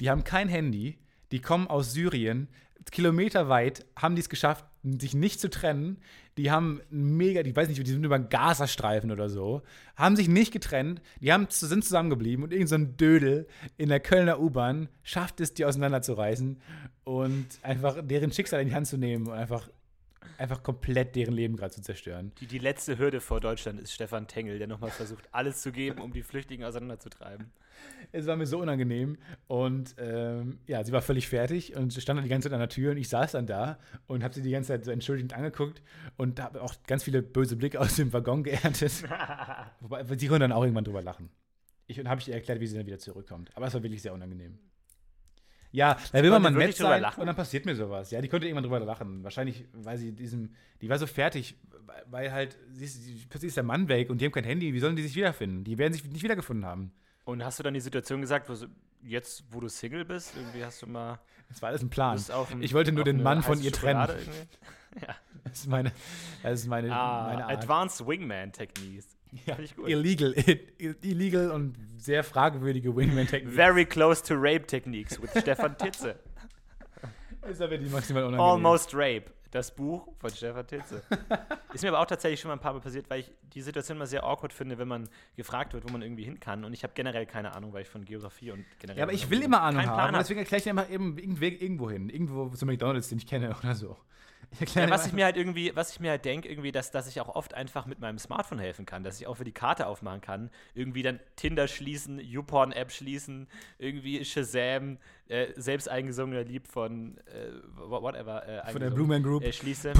Die haben kein Handy, die kommen aus Syrien, kilometerweit haben die es geschafft, sich nicht zu trennen. Die haben mega, ich weiß nicht, die sind über einen Gazastreifen oder so, haben sich nicht getrennt, die haben, sind zusammengeblieben und irgend so Dödel in der Kölner U-Bahn schafft es, die auseinanderzureißen und einfach deren Schicksal in die Hand zu nehmen und einfach einfach komplett deren Leben gerade zu zerstören. Die, die letzte Hürde vor Deutschland ist Stefan Tengel, der nochmal versucht, alles zu geben, um die Flüchtlinge auseinanderzutreiben. Es war mir so unangenehm und ähm, ja, sie war völlig fertig und stand dann die ganze Zeit an der Tür und ich saß dann da und habe sie die ganze Zeit so entschuldigend angeguckt und habe auch ganz viele böse Blicke aus dem Waggon geerntet. Wobei, sie konnte dann auch irgendwann drüber lachen. Ich, und habe ich ihr erklärt, wie sie dann wieder zurückkommt. Aber es war wirklich sehr unangenehm. Ja, da will man mal nett sein lachen? und dann passiert mir sowas. Ja, die konnte irgendwann drüber lachen. Wahrscheinlich, weil sie diesem, die war so fertig, weil halt, sie ist, plötzlich ist der Mann weg und die haben kein Handy. Wie sollen die sich wiederfinden? Die werden sich nicht wiedergefunden haben. Und hast du dann die Situation gesagt, wo, jetzt, wo du Single bist, irgendwie hast du mal. Das war alles ein Plan. ich wollte nur den Mann von ihr trennen. ja. Das ist meine, das ist meine, ah, meine Art. Advanced Wingman Techniques. Ja, illegal, illegal und sehr fragwürdige Wingman-Techniken. Very close to rape Techniques with Stefan Titze. ist aber die maximal unangenehm. Almost Rape, das Buch von Stefan Titze. ist mir aber auch tatsächlich schon mal ein paar Mal passiert, weil ich die Situation immer sehr awkward finde, wenn man gefragt wird, wo man irgendwie hin kann. Und ich habe generell keine Ahnung, weil ich von Geografie und generell. Ja, aber ich will immer Ahnung haben. Deswegen erkläre ich immer eben irgendwo hin. Irgendwo zu McDonalds, den ich kenne oder so. Ja, was ich mir halt irgendwie, was ich mir halt denke, irgendwie, dass, dass ich auch oft einfach mit meinem Smartphone helfen kann, dass ich auch für die Karte aufmachen kann, irgendwie dann Tinder schließen, YouPorn-App schließen, irgendwie Shazam, äh, selbst eingesungene Lied von äh, whatever. Äh, von der Blue Man Group. Äh, schließe.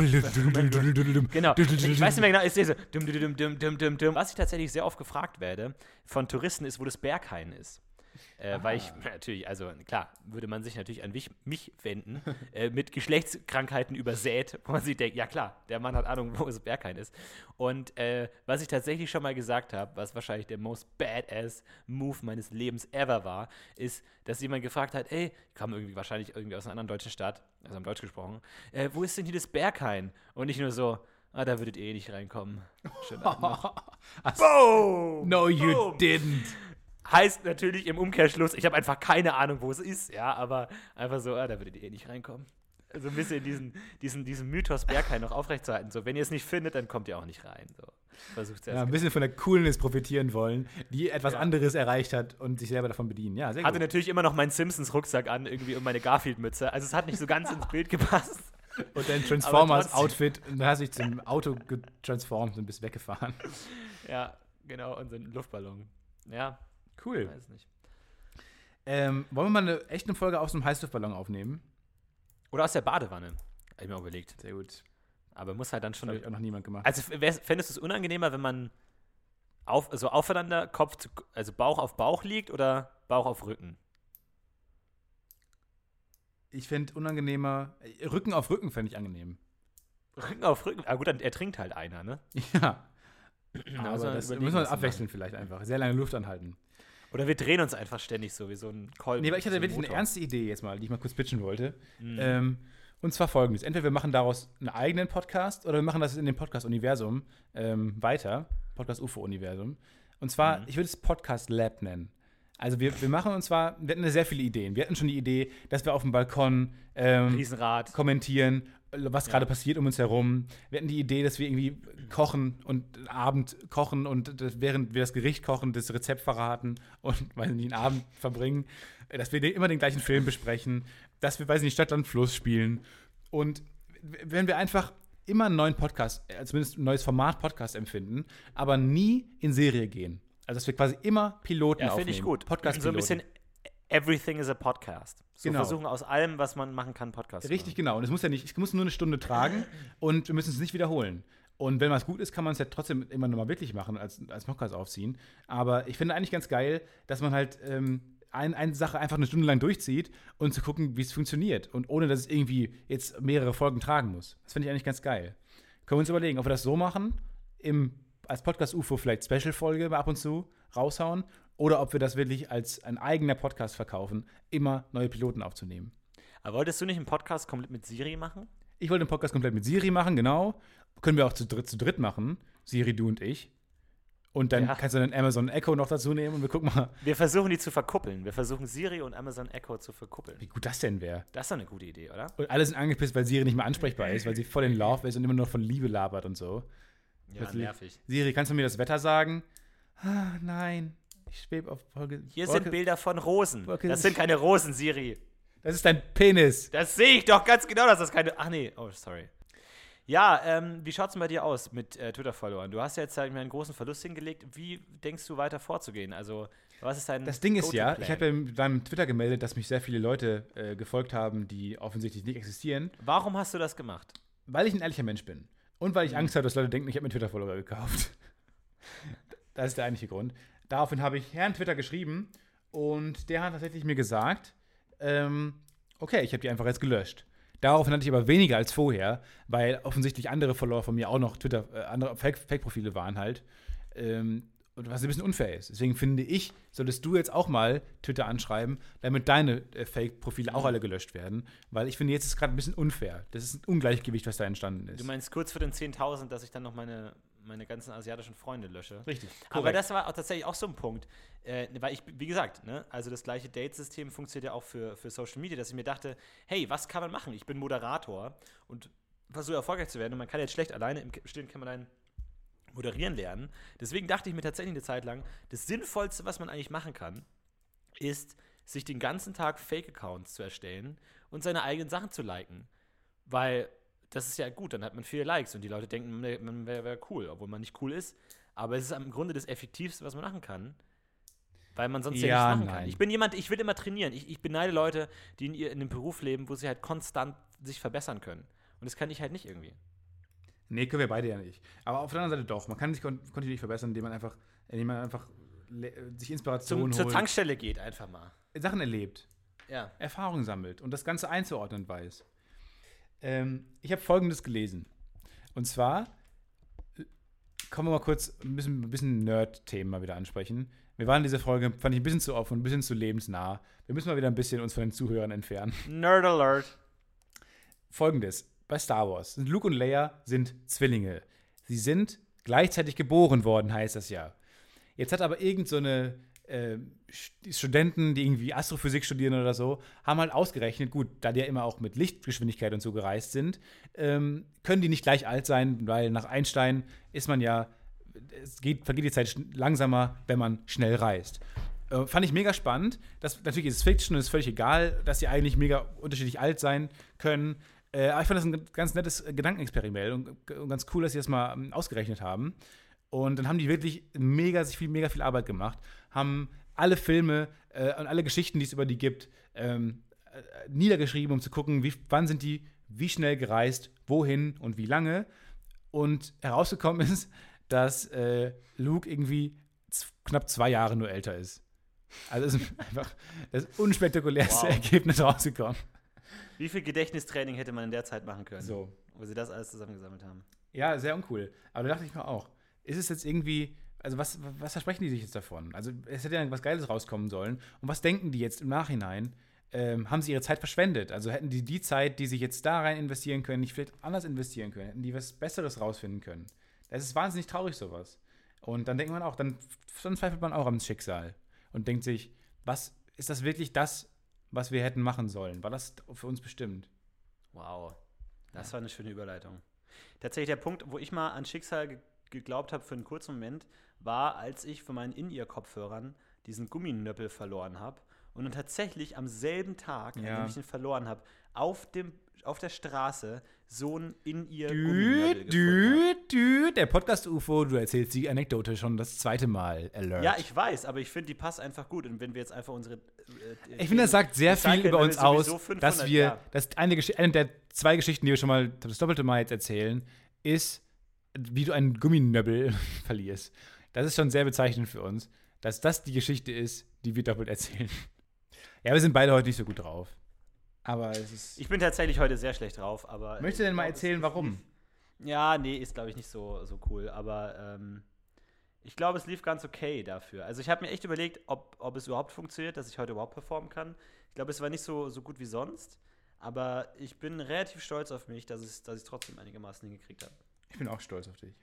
genau. Ich weiß nicht mehr genau, ist diese dum, dum, dum, dum, dum, dum. Was ich tatsächlich sehr oft gefragt werde von Touristen ist, wo das Berghain ist. Äh, weil ich natürlich, also klar, würde man sich natürlich an mich, mich wenden, äh, mit Geschlechtskrankheiten übersät, wo man sich denkt, ja klar, der Mann hat Ahnung, wo es Berghain ist. Und äh, was ich tatsächlich schon mal gesagt habe, was wahrscheinlich der most badass Move meines Lebens ever war, ist, dass jemand gefragt hat, ey, kam irgendwie wahrscheinlich irgendwie aus einer anderen deutschen Stadt, also haben Deutsch gesprochen, äh, wo ist denn hier das Berghain? Und nicht nur so, Ah, da würdet ihr eh nicht reinkommen. Schönen Abend. Boom! No, you Boom. didn't. Heißt natürlich im Umkehrschluss, ich habe einfach keine Ahnung, wo es ist, ja, aber einfach so, ah, da würdet ihr eh nicht reinkommen. So ein bisschen diesen, diesen, diesen Mythos Berghain noch aufrechtzuerhalten. So, wenn ihr es nicht findet, dann kommt ihr auch nicht rein. So. Versucht ja, ein bisschen von der Coolness profitieren wollen, die etwas ja. anderes erreicht hat und sich selber davon bedienen. Ja, sehr Hatte gut. natürlich immer noch meinen Simpsons-Rucksack an, irgendwie und meine Garfield-Mütze. Also es hat nicht so ganz ins Bild gepasst. Und dein Transformers-Outfit, und dann hast du dich zum Auto getransformt und bist weggefahren. Ja, genau, und so ein Luftballon. Ja, Cool. Weiß nicht. Ähm, wollen wir mal eine echte Folge aus einem Heißluftballon aufnehmen? Oder aus der Badewanne. Hab ich mir überlegt. Sehr gut. Aber muss halt dann schon. Das ich auch noch niemand gemacht. Also fändest du es unangenehmer, wenn man auf, also aufeinander, Kopf zu, also Bauch auf Bauch liegt oder Bauch auf Rücken? Ich fände unangenehmer, äh, Rücken auf Rücken fände ich angenehm. Rücken auf Rücken? Ah gut, dann ertrinkt halt einer, ne? Ja. Aber müssen wir das müssen wir abwechseln vielleicht einfach. Sehr lange Luft anhalten. Oder wir drehen uns einfach ständig so wie so ein Kolben. Nee, aber ich hatte so wirklich eine Motor. ernste Idee jetzt mal, die ich mal kurz pitchen wollte. Mhm. Ähm, und zwar folgendes: Entweder wir machen daraus einen eigenen Podcast oder wir machen das in dem Podcast-Universum ähm, weiter. Podcast-UFO-Universum. Und zwar, Mhm. ich würde es Podcast Lab nennen. Also wir, wir machen uns zwar, wir hatten sehr viele Ideen. Wir hatten schon die Idee, dass wir auf dem Balkon ähm, Riesenrad. kommentieren, was Ja. gerade passiert um uns herum. Wir hatten die Idee, dass wir irgendwie kochen und Abend kochen und das, während wir das Gericht kochen, das Rezept verraten und weiß nicht, einen Abend verbringen, äh, dass wir den- immer den gleichen Film besprechen, dass wir, weiß nicht, Stadt, Land, Fluss spielen. Und wenn wir einfach immer einen neuen Podcast, äh, zumindest ein neues Format Podcast empfinden, aber nie in Serie gehen. Also dass wir quasi immer Piloten Ja, aufnehmen. finde ich gut. Podcast so ein bisschen Everything is a Podcast. So Genau. versuchen aus allem, was man machen kann, Podcast Richtig, genau. Und es muss ja nicht, es muss nur eine Stunde tragen und wir müssen es nicht wiederholen. Und wenn was gut ist, kann man es ja trotzdem immer nochmal wirklich machen, als, als Podcast aufziehen. Aber ich finde eigentlich ganz geil, dass man halt ähm, ein, eine Sache einfach eine Stunde lang durchzieht und zu gucken, wie es funktioniert. Und ohne, dass es irgendwie jetzt mehrere Folgen tragen muss. Das finde ich eigentlich ganz geil. Können wir uns überlegen, ob wir das so machen, im, als Podcast-UFO vielleicht Special-Folge mal ab und zu raushauen, oder ob wir das wirklich als ein eigener Podcast verkaufen, immer neue Piloten aufzunehmen. Aber wolltest du nicht einen Podcast komplett mit Siri machen? Ich wollte den Podcast komplett mit Siri machen, genau. Können wir auch zu dritt, zu dritt machen. Siri, du und ich. Und dann Ja. kannst du dann Amazon Echo noch dazu nehmen und wir gucken mal, Wir versuchen die zu verkuppeln. Wir versuchen Siri und Amazon Echo zu verkuppeln. wie gut das denn wäre. Das ist doch eine gute Idee, oder? Und alle sind angepisst, weil Siri nicht mehr ansprechbar ist, weil sie voll in Love ist und immer noch von Liebe labert und so. Ja, Plötzlich- nervig. Siri, kannst du mir das Wetter sagen? Ah, nein. Ich schwebe auf Folge. Hier Wolke- sind Bilder von Rosen. Wolke- Das sind keine Rosen, Siri. Das ist dein Penis. Das sehe ich doch ganz genau, dass das keine. Ach nee, oh, sorry. Ja, ähm, wie schaut's denn bei dir aus mit äh, Twitter-Followern? Du hast ja jetzt ich mal, einen großen Verlust hingelegt. Wie denkst du weiter vorzugehen? Also, was ist dein Das Ding ist ja, ich habe ja meinem Twitter gemeldet, dass mich sehr viele Leute äh, gefolgt haben, die offensichtlich nicht existieren. Warum hast du das gemacht? Weil ich ein ehrlicher Mensch bin. Und weil ich Angst habe, dass Leute denken, ich habe mir Twitter-Follower gekauft. das ist der eigentliche Grund. Daraufhin habe ich Herrn Twitter geschrieben und der hat tatsächlich mir gesagt, ähm, okay, ich habe die einfach jetzt gelöscht. Daraufhin hatte ich aber weniger als vorher, weil offensichtlich andere Follower von mir auch noch Twitter, äh, andere Fake- Fake-Profile waren halt. Ähm, und was ein bisschen unfair ist. Deswegen finde ich, solltest du jetzt auch mal Twitter anschreiben, damit deine äh, Fake-Profile auch alle gelöscht werden. Weil ich finde, jetzt ist es gerade ein bisschen unfair. Das ist ein Ungleichgewicht, was da entstanden ist. Du meinst kurz vor den 10.000, dass ich dann noch meine, meine ganzen asiatischen Freunde lösche? Richtig. Aber korrekt. das war auch tatsächlich auch so ein Punkt. Äh, weil ich, wie gesagt, ne, also das gleiche Date-System funktioniert ja auch für, für Social Media, dass ich mir dachte, hey, was kann man machen? Ich bin Moderator und versuche erfolgreich zu werden und man kann jetzt schlecht alleine im Stillen Kämmerlein moderieren lernen. Deswegen dachte ich mir tatsächlich eine Zeit lang, das Sinnvollste, was man eigentlich machen kann, ist, sich den ganzen Tag Fake-Accounts zu erstellen und seine eigenen Sachen zu liken. Weil das ist ja gut, dann hat man viele Likes und die Leute denken, man, wäre wär cool, obwohl man nicht cool ist. Aber es ist im Grunde das Effektivste, was man machen kann. Weil man sonst ja, Ja, nichts machen kann. nein. Ich bin jemand, ich will immer trainieren. Ich, ich beneide Leute, die in, ihr, in einem Beruf leben, wo sie halt konstant sich verbessern können. Und das kann ich halt nicht irgendwie. Nee, können wir beide ja nicht. Aber auf der anderen Seite doch. Man kann sich kon kontinuierlich verbessern, indem man einfach, indem man einfach sich Inspiration Zum, zur holt, Tankstelle geht einfach mal. Sachen erlebt, Ja. Erfahrungen sammelt und das Ganze einzuordnen weiß. Ähm, ich habe Folgendes gelesen. Und zwar kommen wir mal kurz ein bisschen, ein bisschen Nerd-Themen mal wieder ansprechen. Wir waren in dieser Folge, fand ich, ein bisschen zu offen, ein bisschen zu lebensnah. Wir müssen mal wieder ein bisschen uns von den Zuhörern entfernen. Nerd Alert. Folgendes: Bei Star Wars Luke und Leia sind Zwillinge. Sie sind gleichzeitig geboren worden, heißt das ja. Jetzt hat aber irgend so eine äh, St- Studenten, die irgendwie Astrophysik studieren oder so, haben halt ausgerechnet, gut, da die ja immer auch mit Lichtgeschwindigkeit und so gereist sind, ähm, können die nicht gleich alt sein, weil nach Einstein ist man ja, es geht, vergeht die Zeit langsamer, wenn man schnell reist. Äh, fand ich mega spannend. Das, natürlich ist es Fiction ist völlig egal, dass sie eigentlich mega unterschiedlich alt sein können. Äh, aber ich fand das ein ganz nettes äh, Gedankenexperiment und, und ganz cool, dass sie das mal ähm, ausgerechnet haben. Und dann haben die wirklich mega, sich viel, mega viel Arbeit gemacht, haben alle Filme äh, und alle Geschichten, die es über die gibt, ähm, äh, niedergeschrieben, um zu gucken, wie, wann sind die, wie schnell gereist, wohin und wie lange. Und herausgekommen ist, dass äh, Luke irgendwie knapp zwei Jahre nur älter ist. Also ist einfach das unspektakulärste wow. Ergebnis rausgekommen. Wie viel Gedächtnistraining hätte man in der Zeit machen können? So. Wo sie das alles zusammengesammelt haben. Ja, sehr uncool. Aber da dachte ich mir auch, ist es jetzt irgendwie, also was, was versprechen die sich jetzt davon? Also es hätte ja was Geiles rauskommen sollen. Und was denken die jetzt im Nachhinein? Ähm, haben sie ihre Zeit verschwendet? Also hätten die die Zeit, die sie jetzt da rein investieren können, nicht vielleicht anders investieren können? Hätten die was Besseres rausfinden können? Das ist wahnsinnig traurig, sowas. Und dann denkt man auch, dann, dann zweifelt man auch am Schicksal und denkt sich, was ist das wirklich das, was wir hätten machen sollen? War das für uns bestimmt? Wow, das war eine schöne Überleitung. Tatsächlich der Punkt, wo ich mal an Schicksal ge geglaubt habe für einen kurzen Moment, war, als ich von meinen In-Ear-Kopfhörern diesen Gumminöppel verloren habe und dann tatsächlich am selben Tag, ja. an dem ich ihn verloren habe, auf, auf der Straße so ein in ihr Dü, dü, dü, Der Podcast UFO, du erzählst die Anekdote schon das zweite Mal. Alert. Ja, ich weiß, aber ich finde, die passt einfach gut. Und wenn wir jetzt einfach unsere. Äh, ich finde, das sagt sehr viel über uns aus, dass wir. Ja. Das eine, eine der zwei Geschichten, die wir schon mal das doppelte Mal jetzt erzählen, ist, wie du einen Gumminöbbel verlierst. Das ist schon sehr bezeichnend für uns, dass das die Geschichte ist, die wir doppelt erzählen. Ja, wir sind beide heute nicht so gut drauf. Aber es ist. Ich bin tatsächlich heute sehr schlecht drauf, aber. Möchtest du denn mal erzählen, warum? Ja, nee, ist glaube ich nicht so, so cool, aber ähm, ich glaube, es lief ganz okay dafür. Also ich habe mir echt überlegt, ob, ob es überhaupt funktioniert, dass ich heute überhaupt performen kann. Ich glaube, es war nicht so, so gut wie sonst, aber ich bin relativ stolz auf mich, dass, es, dass ich es trotzdem einigermaßen hingekriegt habe. Ich bin auch stolz auf dich.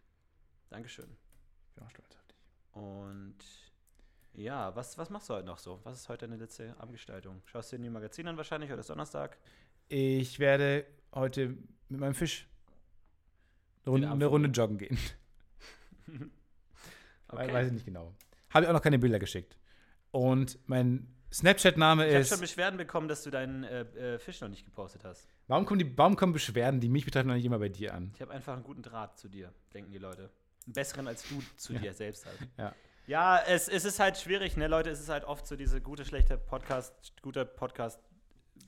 Dankeschön. Ich bin auch stolz auf dich. Und ja, was, was machst du heute noch so? Was ist heute deine letzte Abgestaltung? Schaust du dir die Magazin an wahrscheinlich? Heute ist Donnerstag. Ich werde heute mit meinem Fisch eine Runde, eine Runde joggen gehen. okay. Weiß ich nicht genau. Habe ich auch noch keine Bilder geschickt. Und mein Snapchat-Name ist. Ich habe schon Beschwerden bekommen, dass du deinen äh, äh, Fisch noch nicht gepostet hast. Warum kommen, die, warum kommen Beschwerden, die mich betreffen, noch nicht immer bei dir an? Ich habe einfach einen guten Draht zu dir, denken die Leute. Einen besseren als du zu ja. dir selbst halt. Ja. Ja, es, es ist halt schwierig, ne, Leute? Es ist halt oft so diese gute, schlechte Podcast, guter Podcast.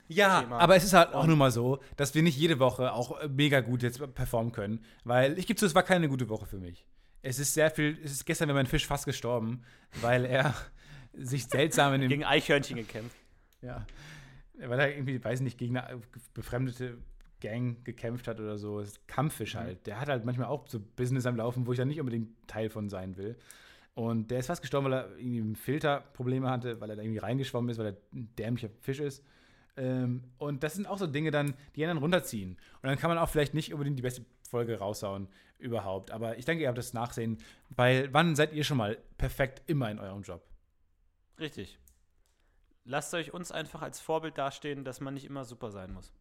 Ja, Thema. aber es ist halt auch nun mal so, dass wir nicht jede Woche auch mega gut jetzt performen können, weil ich gebe zu, es war keine gute Woche für mich. Es ist sehr viel, es ist gestern wäre mein Fisch fast gestorben, weil er sich seltsam in den gegen Eichhörnchen gekämpft. Ja, weil er irgendwie, weiß nicht, gegen eine befremdete Gang gekämpft hat oder so. Kampffisch mhm. halt. Der hat halt manchmal auch so Business am Laufen, wo ich dann nicht unbedingt Teil von sein will. Und der ist fast gestorben, weil er irgendwie Filterprobleme hatte, weil er da irgendwie reingeschwommen ist, weil er ein dämlicher Fisch ist. Ähm, und das sind auch so Dinge dann, die einen runterziehen. Und dann kann man auch vielleicht nicht unbedingt die beste Folge raushauen überhaupt. Aber ich denke, ihr habt das Nachsehen, weil wann seid ihr schon mal perfekt immer in eurem Job? Richtig. Lasst euch uns einfach als Vorbild dastehen, dass man nicht immer super sein muss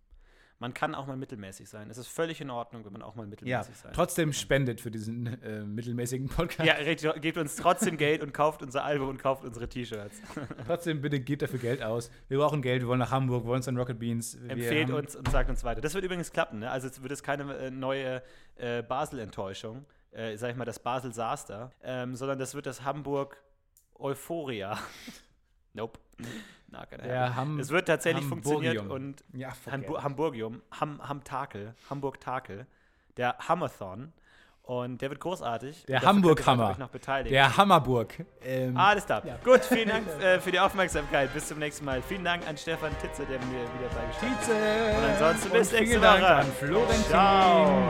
man kann auch mal mittelmäßig sein. Es ist völlig in Ordnung, wenn man auch mal mittelmäßig ja, sein Trotzdem spendet für diesen äh, mittelmäßigen Podcast. Ja, gebt uns trotzdem Geld und kauft unser Album und kauft unsere T-Shirts. trotzdem bitte gebt dafür Geld aus. Wir brauchen Geld, wir wollen nach Hamburg, wir wollen uns an Rocket Beans. Empfehlt uns und sagt uns weiter. Das wird übrigens klappen, ne? Also es wird es keine äh, neue äh, Basel-Enttäuschung, äh, sag ich mal, das Basel-Saster, ähm, sondern das wird das Hamburg Euphoria. nope. Ja, Ham es wird tatsächlich funktioniert und ja, Hambu Hamburgium, Ham, Hamtakel, Hamburg Takel, der Hammerthon. Und der wird großartig. Der Hamburg-Hammer. Der Hammerburg. Ähm, Alles klar. Ja. Gut, vielen Dank äh, für die Aufmerksamkeit. Bis zum nächsten Mal. Vielen Dank an Stefan Titze, der mir wieder beigestanden hat. Titze! Und ansonsten bis nächste Woche. Dank an Florentin. Ciao.